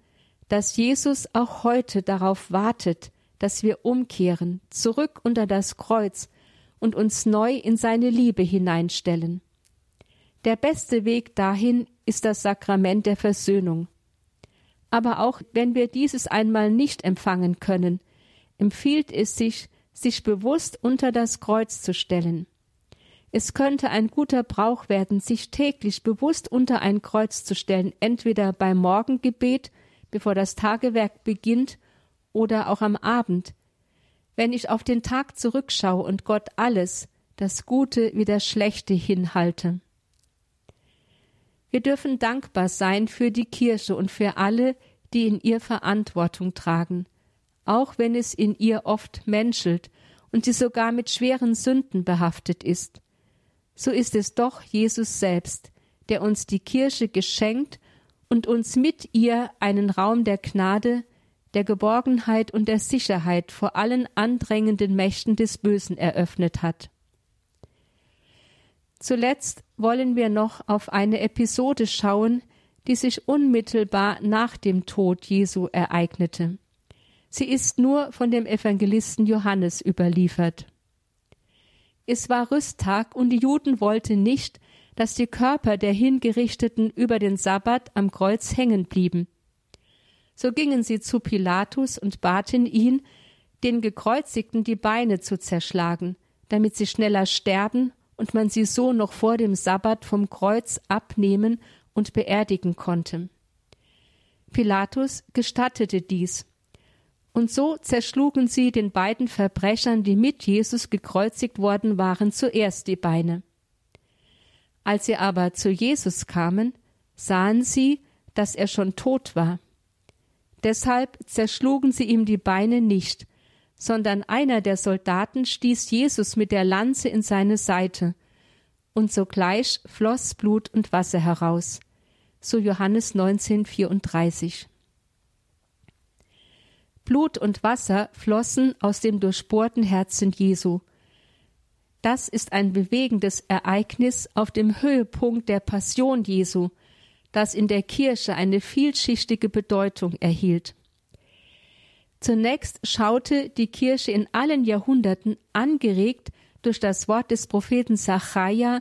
dass Jesus auch heute darauf wartet, dass wir umkehren, zurück unter das Kreuz und uns neu in seine Liebe hineinstellen. Der beste Weg dahin ist das Sakrament der Versöhnung. Aber auch wenn wir dieses einmal nicht empfangen können, empfiehlt es sich, sich bewusst unter das Kreuz zu stellen. Es könnte ein guter Brauch werden, sich täglich bewusst unter ein Kreuz zu stellen, entweder beim Morgengebet, bevor das Tagewerk beginnt, oder auch am Abend. Wenn ich auf den Tag zurückschaue und Gott alles, das Gute wie das Schlechte hinhalte. Wir dürfen dankbar sein für die Kirche und für alle, die in ihr Verantwortung tragen, auch wenn es in ihr oft menschelt und sie sogar mit schweren Sünden behaftet ist. So ist es doch Jesus selbst, der uns die Kirche geschenkt und uns mit ihr einen Raum der Gnade, der Geborgenheit und der Sicherheit vor allen andrängenden Mächten des Bösen eröffnet hat. Zuletzt wollen wir noch auf eine Episode schauen, die sich unmittelbar nach dem Tod Jesu ereignete. Sie ist nur von dem Evangelisten Johannes überliefert. Es war Rüsttag und die Juden wollten nicht, dass die Körper der Hingerichteten über den Sabbat am Kreuz hängen blieben. So gingen sie zu Pilatus und baten ihn, den Gekreuzigten die Beine zu zerschlagen, damit sie schneller sterben und man sie so noch vor dem Sabbat vom Kreuz abnehmen und beerdigen konnte. Pilatus gestattete dies. Und so zerschlugen sie den beiden Verbrechern, die mit Jesus gekreuzigt worden waren, zuerst die Beine. Als sie aber zu Jesus kamen, sahen sie, dass er schon tot war. Deshalb zerschlugen sie ihm die Beine nicht, sondern einer der Soldaten stieß Jesus mit der Lanze in seine Seite, und sogleich floss Blut und Wasser heraus. So Johannes 1934. Blut und Wasser flossen aus dem durchbohrten Herzen Jesu. Das ist ein bewegendes Ereignis auf dem Höhepunkt der Passion Jesu, das in der Kirche eine vielschichtige Bedeutung erhielt. Zunächst schaute die Kirche in allen Jahrhunderten angeregt durch das Wort des Propheten Sacharja,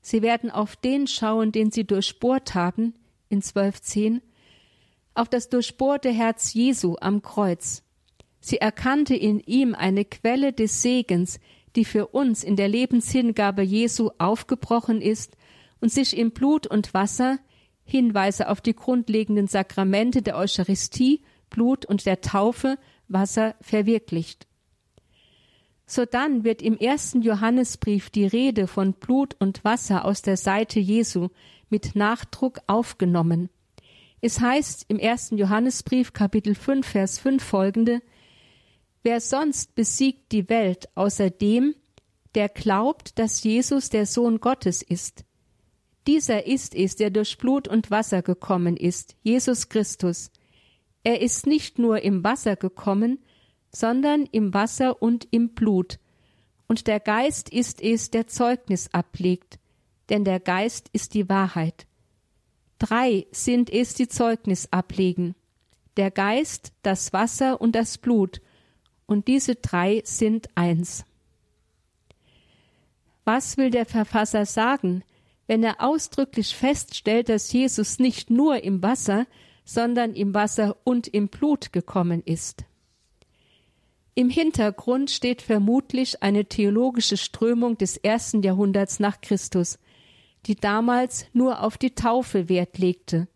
sie werden auf den schauen, den sie durchbohrt haben, in 12.10, auf das durchbohrte Herz Jesu am Kreuz. Sie erkannte in ihm eine Quelle des Segens, die für uns in der Lebenshingabe Jesu aufgebrochen ist und sich im Blut und Wasser, Hinweise auf die grundlegenden Sakramente der Eucharistie, Blut und der Taufe, Wasser verwirklicht. Sodann wird im ersten Johannesbrief die Rede von Blut und Wasser aus der Seite Jesu mit Nachdruck aufgenommen. Es heißt im ersten Johannesbrief Kapitel 5 Vers 5 folgende Wer sonst besiegt die Welt außer dem, der glaubt, dass Jesus der Sohn Gottes ist. Dieser ist es, der durch Blut und Wasser gekommen ist, Jesus Christus. Er ist nicht nur im Wasser gekommen, sondern im Wasser und im Blut. Und der Geist ist es, der Zeugnis ablegt, denn der Geist ist die Wahrheit. Drei sind es, die Zeugnis ablegen. Der Geist, das Wasser und das Blut, und diese drei sind eins. Was will der Verfasser sagen, wenn er ausdrücklich feststellt, dass Jesus nicht nur im Wasser, sondern im Wasser und im Blut gekommen ist? Im Hintergrund steht vermutlich eine theologische Strömung des ersten Jahrhunderts nach Christus, die damals nur auf die Taufe Wert legte.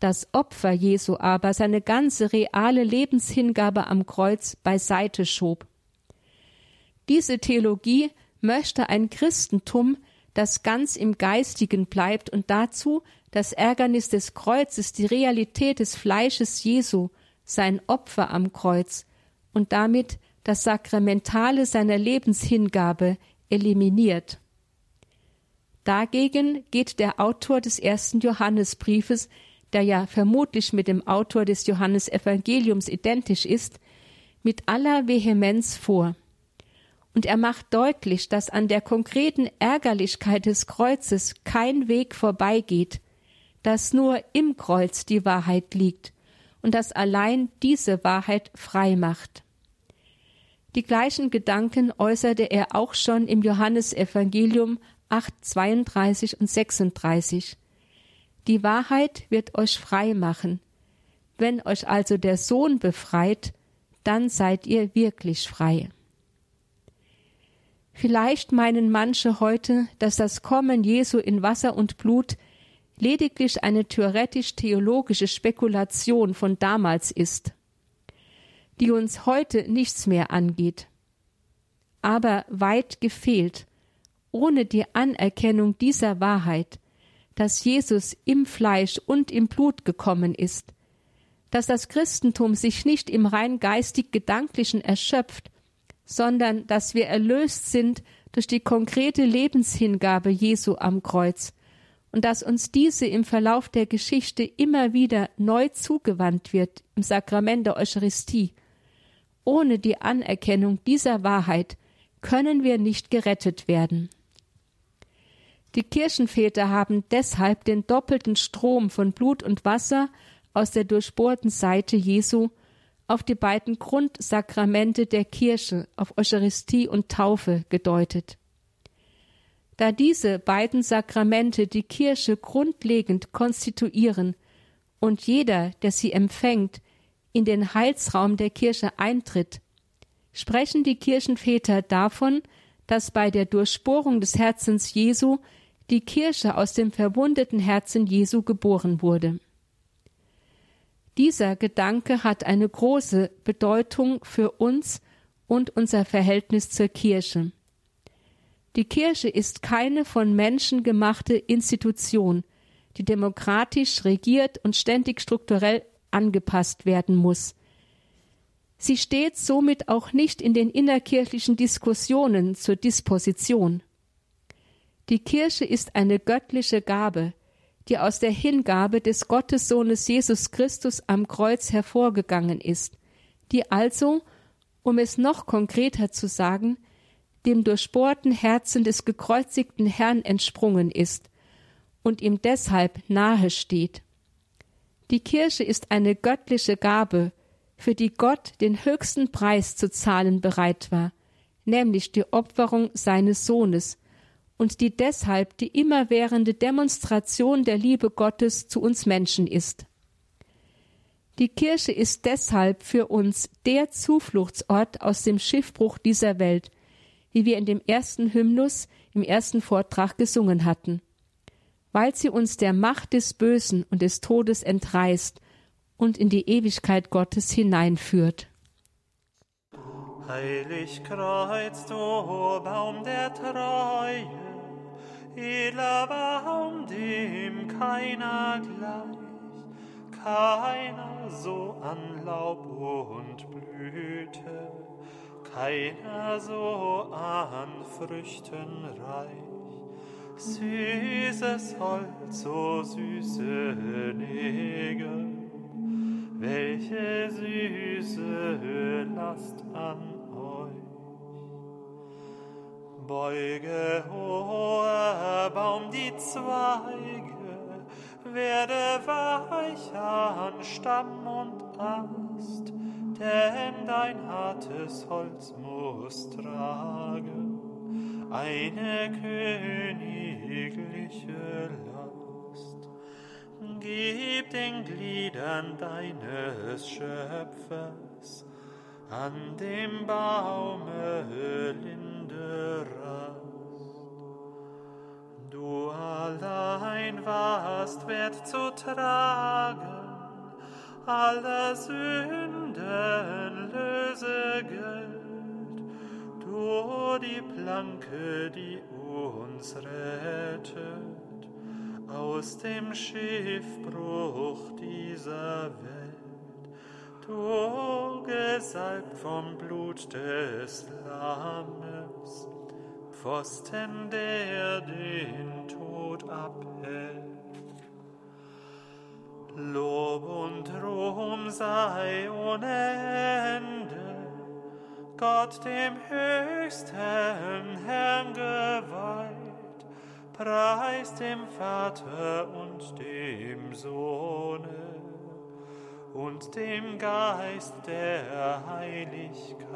Das Opfer Jesu aber seine ganze reale Lebenshingabe am Kreuz beiseite schob. Diese Theologie möchte ein Christentum, das ganz im Geistigen bleibt und dazu das Ärgernis des Kreuzes, die Realität des Fleisches Jesu, sein Opfer am Kreuz, und damit das Sakramentale seiner Lebenshingabe eliminiert. Dagegen geht der Autor des ersten Johannesbriefes, der ja vermutlich mit dem Autor des Johannesevangeliums identisch ist, mit aller Vehemenz vor. Und er macht deutlich, dass an der konkreten Ärgerlichkeit des Kreuzes kein Weg vorbeigeht, dass nur im Kreuz die Wahrheit liegt und dass allein diese Wahrheit frei macht. Die gleichen Gedanken äußerte er auch schon im Johannesevangelium 8, 32 und 36. Die Wahrheit wird euch frei machen. Wenn euch also der Sohn befreit, dann seid ihr wirklich frei. Vielleicht meinen manche heute, dass das Kommen Jesu in Wasser und Blut lediglich eine theoretisch-theologische Spekulation von damals ist die uns heute nichts mehr angeht. Aber weit gefehlt, ohne die Anerkennung dieser Wahrheit, dass Jesus im Fleisch und im Blut gekommen ist, dass das Christentum sich nicht im rein geistig-gedanklichen erschöpft, sondern dass wir erlöst sind durch die konkrete Lebenshingabe Jesu am Kreuz und dass uns diese im Verlauf der Geschichte immer wieder neu zugewandt wird im Sakrament der Eucharistie. Ohne die Anerkennung dieser Wahrheit können wir nicht gerettet werden. Die Kirchenväter haben deshalb den doppelten Strom von Blut und Wasser aus der durchbohrten Seite Jesu auf die beiden Grundsakramente der Kirche, auf Eucharistie und Taufe gedeutet. Da diese beiden Sakramente die Kirche grundlegend konstituieren und jeder, der sie empfängt, in den Heilsraum der Kirche eintritt, sprechen die Kirchenväter davon, dass bei der Durchbohrung des Herzens Jesu die Kirche aus dem verwundeten Herzen Jesu geboren wurde. Dieser Gedanke hat eine große Bedeutung für uns und unser Verhältnis zur Kirche. Die Kirche ist keine von Menschen gemachte Institution, die demokratisch regiert und ständig strukturell angepasst werden muss. Sie steht somit auch nicht in den innerkirchlichen Diskussionen zur Disposition. Die Kirche ist eine göttliche Gabe, die aus der Hingabe des Gottessohnes Jesus Christus am Kreuz hervorgegangen ist, die also, um es noch konkreter zu sagen, dem durchbohrten Herzen des gekreuzigten Herrn entsprungen ist und ihm deshalb nahe steht. Die Kirche ist eine göttliche Gabe, für die Gott den höchsten Preis zu zahlen bereit war, nämlich die Opferung seines Sohnes, und die deshalb die immerwährende Demonstration der Liebe Gottes zu uns Menschen ist. Die Kirche ist deshalb für uns der Zufluchtsort aus dem Schiffbruch dieser Welt, wie wir in dem ersten Hymnus im ersten Vortrag gesungen hatten, weil sie uns der Macht des Bösen und des Todes entreißt und in die Ewigkeit Gottes hineinführt. Heilig Kreuz, du Baum der Treue, edler Baum, dem keiner gleich, keiner so an Laub und Blüte, keiner so an Früchten reich. Süßes Holz, so süße Nägel, welche süße Last an Beuge, hoher Baum, die Zweige, werde weich an Stamm und Ast, denn dein hartes Holz muss tragen eine königliche Last. Gib den Gliedern deines Schöpfers an dem Baume linde Rast. Du allein warst wert zu tragen, aller Sünden Lösegeld, du die Planke, die uns rettet, aus dem Schiffbruch dieser Welt du gesalbt vom Blut des Lammes, Pfosten, der den Tod abhält. Lob und Ruhm sei ohne Ende, Gott dem höchsten Herrn geweiht, preis dem Vater und dem Sohne und dem Geist der Heiligkeit.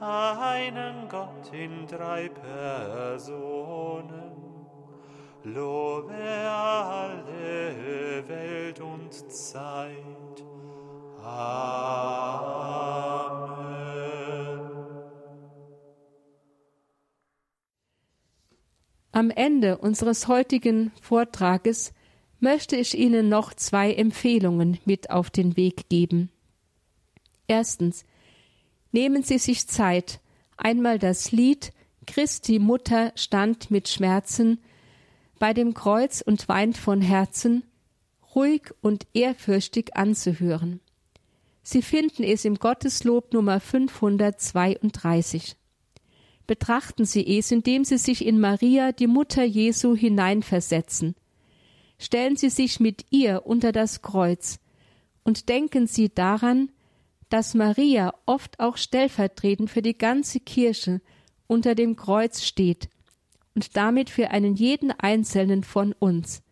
Einen Gott in drei Personen, lobe alle Welt und Zeit. Amen. Am Ende unseres heutigen Vortrages möchte ich Ihnen noch zwei Empfehlungen mit auf den Weg geben. Erstens. Nehmen Sie sich Zeit, einmal das Lied Christi Mutter stand mit Schmerzen bei dem Kreuz und weint von Herzen, ruhig und ehrfürchtig anzuhören. Sie finden es im Gotteslob Nummer 532. Betrachten Sie es, indem Sie sich in Maria, die Mutter Jesu, hineinversetzen. Stellen Sie sich mit ihr unter das Kreuz und denken Sie daran, dass Maria oft auch stellvertretend für die ganze Kirche unter dem Kreuz steht und damit für einen jeden Einzelnen von uns.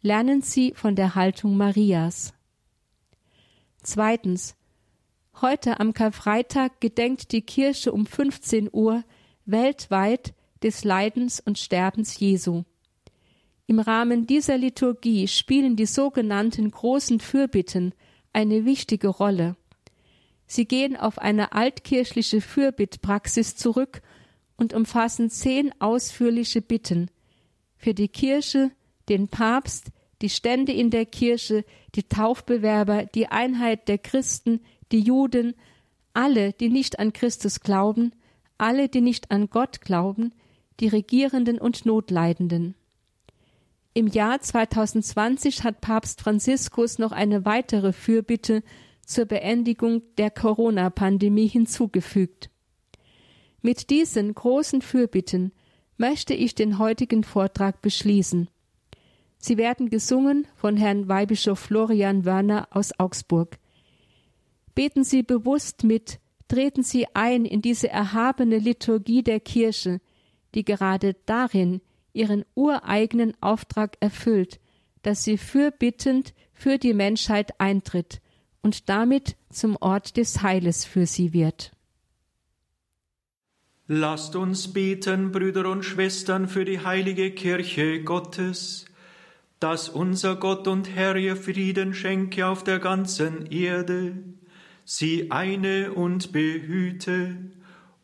Lernen Sie von der Haltung Marias. Zweitens. Heute am Karfreitag gedenkt die Kirche um 15 Uhr weltweit des Leidens und Sterbens Jesu. Im Rahmen dieser Liturgie spielen die sogenannten großen Fürbitten eine wichtige Rolle. Sie gehen auf eine altkirchliche Fürbittpraxis zurück und umfassen zehn ausführliche Bitten für die Kirche, den Papst, die Stände in der Kirche, die Taufbewerber, die Einheit der Christen, die Juden, alle, die nicht an Christus glauben, alle, die nicht an Gott glauben, die Regierenden und Notleidenden. Im Jahr 2020 hat Papst Franziskus noch eine weitere Fürbitte zur Beendigung der Corona-Pandemie hinzugefügt. Mit diesen großen Fürbitten möchte ich den heutigen Vortrag beschließen. Sie werden gesungen von Herrn Weihbischof Florian Wörner aus Augsburg. Beten Sie bewusst mit, treten Sie ein in diese erhabene Liturgie der Kirche, die gerade darin ihren ureigenen Auftrag erfüllt, dass sie fürbittend für die Menschheit eintritt und damit zum Ort des Heiles für sie wird. Lasst uns beten, Brüder und Schwestern, für die heilige Kirche Gottes, dass unser Gott und Herr ihr Frieden schenke auf der ganzen Erde, sie eine und behüte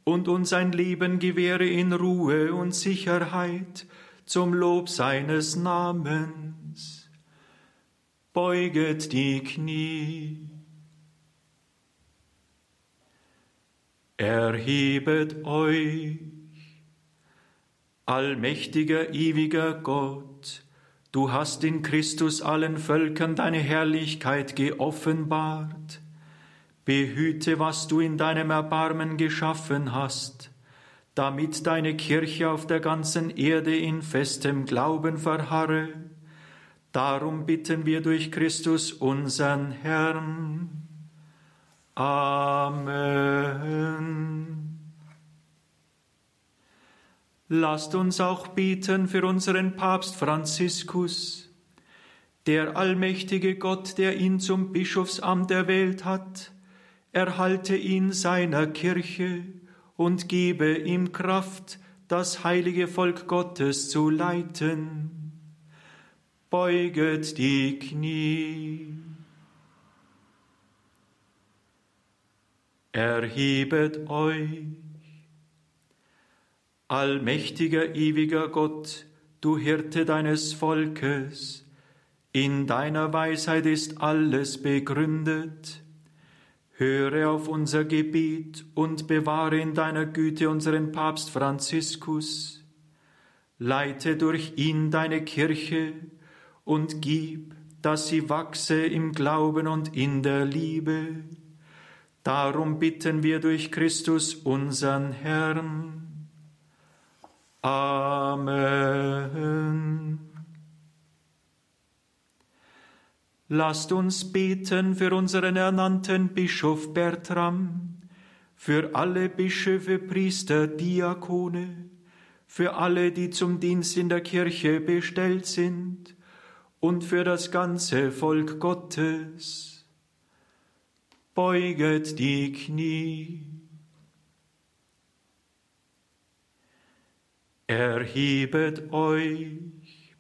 und uns ein Leben gewähre in Ruhe und Sicherheit zum Lob seines Namens. Beuget die Knie. Erhebet euch, allmächtiger, ewiger Gott, du hast in Christus allen Völkern deine Herrlichkeit geoffenbart. Behüte, was du in deinem Erbarmen geschaffen hast, damit deine Kirche auf der ganzen Erde in festem Glauben verharre. Darum bitten wir durch Christus unseren Herrn. Amen. Lasst uns auch beten für unseren Papst Franziskus. Der allmächtige Gott, der ihn zum Bischofsamt erwählt hat, erhalte ihn seiner Kirche und gebe ihm Kraft, das heilige Volk Gottes zu leiten. Beuget die Knie. Erhebet euch. Allmächtiger, ewiger Gott, du Hirte deines Volkes, in deiner Weisheit ist alles begründet. Höre auf unser Gebet und bewahre in deiner Güte unseren Papst Franziskus. Leite durch ihn deine Kirche und gib, dass sie wachse im Glauben und in der Liebe Darum bitten wir durch Christus unseren Herrn. Amen. Lasst uns beten für unseren ernannten Bischof Bertram, für alle Bischöfe, Priester, Diakone, für alle, die zum Dienst in der Kirche bestellt sind und für das ganze Volk Gottes beuget die Knie. Erhebet euch,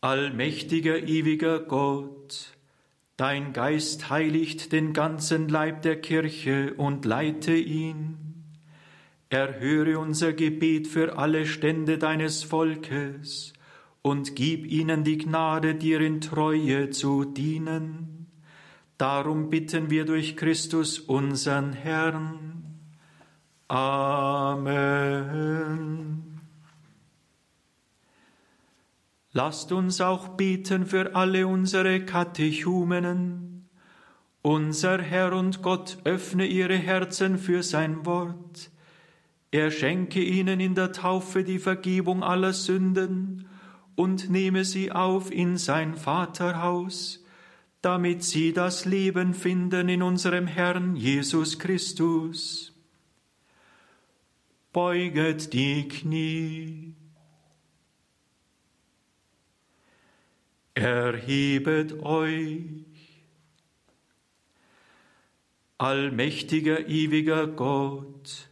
allmächtiger, ewiger Gott, dein Geist heiligt den ganzen Leib der Kirche und leite ihn. Erhöre unser Gebet für alle Stände deines Volkes und gib ihnen die Gnade, dir in Treue zu dienen Darum bitten wir durch Christus unseren Herrn. Amen. Lasst uns auch beten für alle unsere Katechumenen. Unser Herr und Gott öffne ihre Herzen für sein Wort. Er schenke ihnen in der Taufe die Vergebung aller Sünden und nehme sie auf in sein Vaterhaus, damit sie das Leben finden in unserem Herrn Jesus Christus. Beuget die Knie. Erhebet euch. Allmächtiger, ewiger Gott,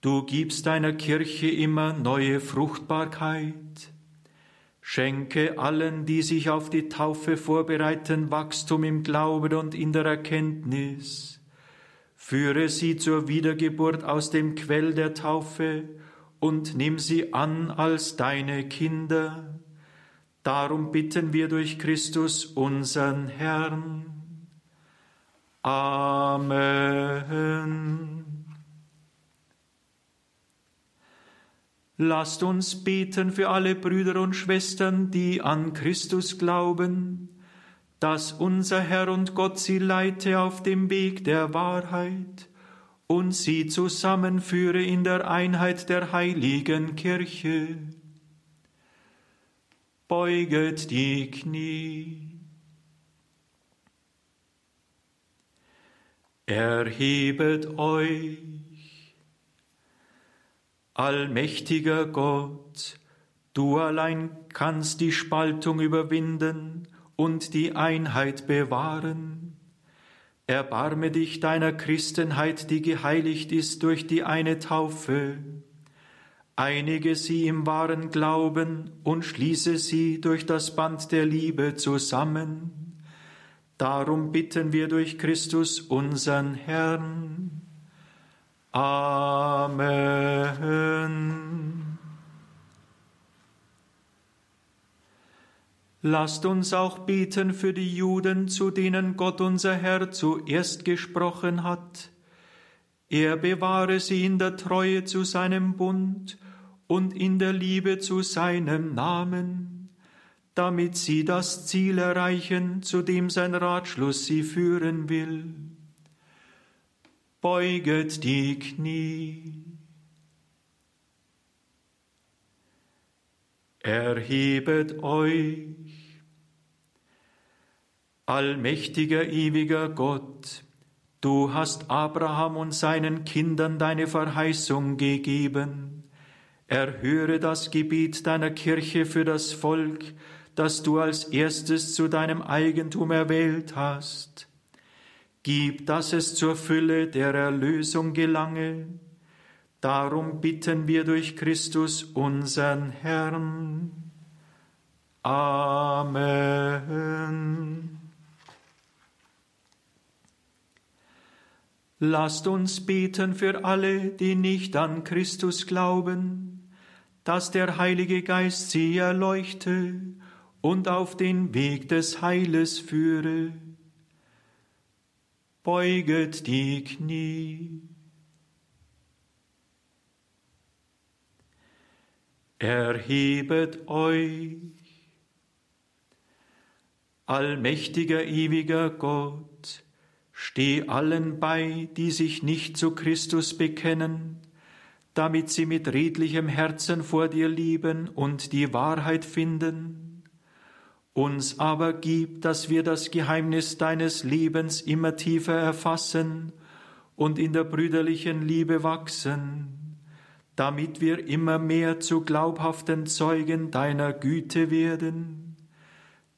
du gibst deiner Kirche immer neue Fruchtbarkeit. Schenke allen, die sich auf die Taufe vorbereiten, Wachstum im Glauben und in der Erkenntnis. Führe sie zur Wiedergeburt aus dem Quell der Taufe und nimm sie an als deine Kinder. Darum bitten wir durch Christus unseren Herrn. Amen. Lasst uns beten für alle Brüder und Schwestern, die an Christus glauben, dass unser Herr und Gott sie leite auf dem Weg der Wahrheit und sie zusammenführe in der Einheit der heiligen Kirche beuget die Knie. Erhebet euch, allmächtiger Gott, du allein kannst die Spaltung überwinden und die Einheit bewahren. Erbarme dich deiner Christenheit, die geheiligt ist durch die eine Taufe einige sie im wahren Glauben und schließe sie durch das Band der Liebe zusammen. Darum bitten wir durch Christus unseren Herrn. Amen. Lasst uns auch beten für die Juden, zu denen Gott unser Herr zuerst gesprochen hat. Er bewahre sie in der Treue zu seinem Bund und in der Liebe zu seinem Namen, damit sie das Ziel erreichen, zu dem sein Ratschluss sie führen will. Beuget die Knie. Erhebet euch. Allmächtiger, ewiger Gott, du hast Abraham und seinen Kindern deine Verheißung gegeben Erhöre das Gebiet deiner Kirche für das Volk, das du als erstes zu deinem Eigentum erwählt hast. Gib, dass es zur Fülle der Erlösung gelange. Darum bitten wir durch Christus unseren Herrn. Amen. Lasst uns beten für alle, die nicht an Christus glauben dass der Heilige Geist sie erleuchte und auf den Weg des Heiles führe. Beuget die Knie. Erhebet euch. Allmächtiger, ewiger Gott, steh allen bei, die sich nicht zu Christus bekennen, damit sie mit redlichem Herzen vor dir lieben und die Wahrheit finden. Uns aber gib, dass wir das Geheimnis deines Lebens immer tiefer erfassen und in der brüderlichen Liebe wachsen, damit wir immer mehr zu glaubhaften Zeugen deiner Güte werden.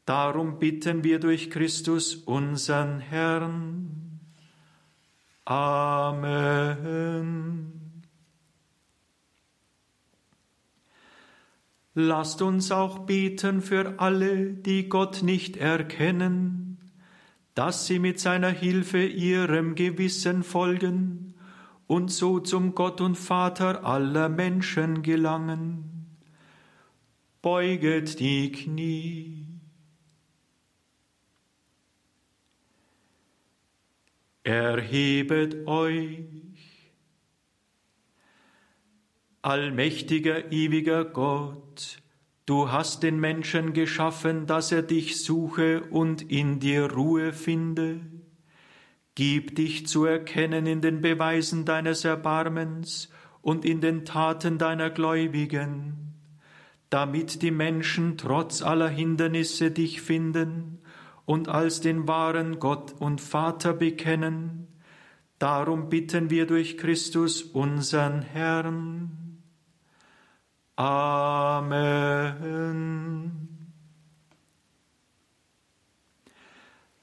Darum bitten wir durch Christus unseren Herrn. Amen. Lasst uns auch beten für alle, die Gott nicht erkennen, dass sie mit seiner Hilfe ihrem Gewissen folgen und so zum Gott und Vater aller Menschen gelangen. Beuget die Knie. Erhebet euch. Allmächtiger, ewiger Gott, Du hast den Menschen geschaffen, dass er dich suche und in dir Ruhe finde. Gib dich zu erkennen in den Beweisen deines Erbarmens und in den Taten deiner Gläubigen, damit die Menschen trotz aller Hindernisse dich finden und als den wahren Gott und Vater bekennen. Darum bitten wir durch Christus unseren Herrn. Amen.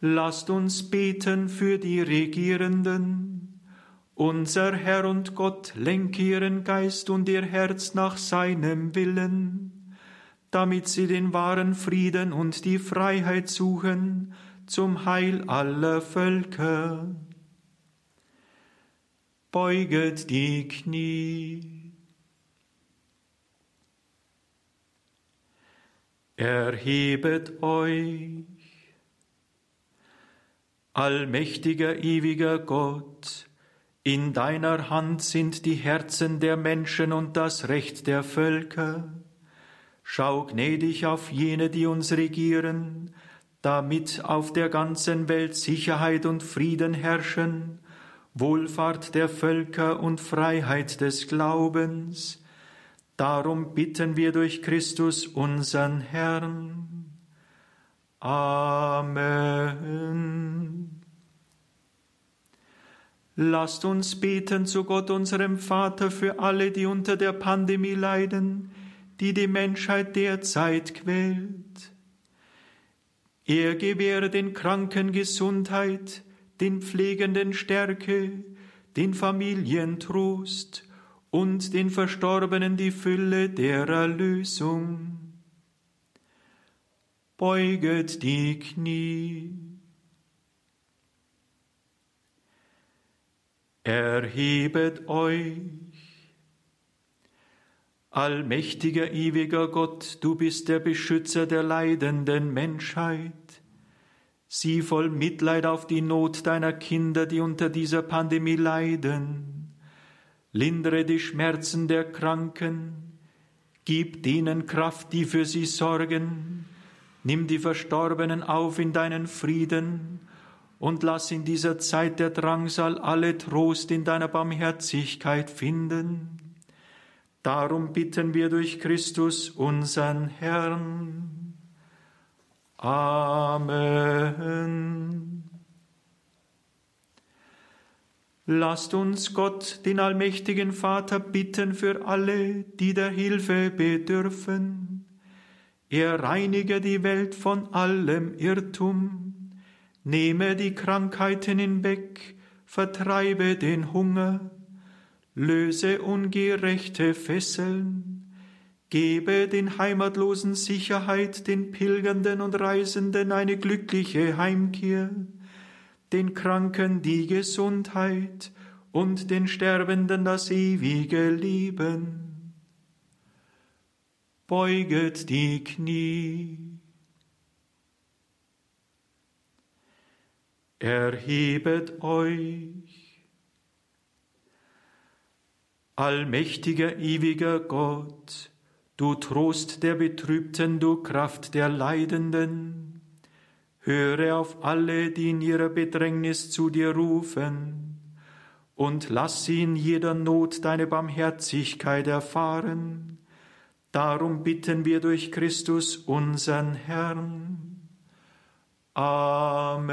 Lasst uns beten für die Regierenden. Unser Herr und Gott, lenke ihren Geist und ihr Herz nach seinem Willen, damit sie den wahren Frieden und die Freiheit suchen zum Heil aller Völker. Beuget die Knie. Erhebet euch. Allmächtiger, ewiger Gott, in deiner Hand sind die Herzen der Menschen und das Recht der Völker. Schau gnädig auf jene, die uns regieren, damit auf der ganzen Welt Sicherheit und Frieden herrschen, Wohlfahrt der Völker und Freiheit des Glaubens, Darum bitten wir durch Christus unseren Herrn. Amen. Lasst uns beten zu Gott unserem Vater für alle, die unter der Pandemie leiden, die die Menschheit derzeit quält. Er gewähre den Kranken Gesundheit, den Pflegenden Stärke, den Familien Trost und den Verstorbenen die Fülle der Erlösung. Beuget die Knie. Erhebet euch. Allmächtiger, ewiger Gott, du bist der Beschützer der leidenden Menschheit. Sieh voll Mitleid auf die Not deiner Kinder, die unter dieser Pandemie leiden lindere die Schmerzen der Kranken, gib denen Kraft, die für sie sorgen, nimm die Verstorbenen auf in deinen Frieden und lass in dieser Zeit der Drangsal alle Trost in deiner Barmherzigkeit finden. Darum bitten wir durch Christus unseren Herrn. Amen. Lasst uns Gott, den allmächtigen Vater, bitten für alle, die der Hilfe bedürfen. Er reinige die Welt von allem Irrtum, nehme die Krankheiten hinweg, vertreibe den Hunger, löse ungerechte Fesseln, gebe den Heimatlosen Sicherheit, den Pilgernden und Reisenden eine glückliche Heimkehr, den Kranken die Gesundheit und den Sterbenden das ewige Leben. Beuget die Knie. Erhebet euch. Allmächtiger, ewiger Gott, du Trost der Betrübten, du Kraft der Leidenden, Höre auf alle, die in ihrer Bedrängnis zu dir rufen, und lass sie in jeder Not deine Barmherzigkeit erfahren. Darum bitten wir durch Christus unseren Herrn. Amen.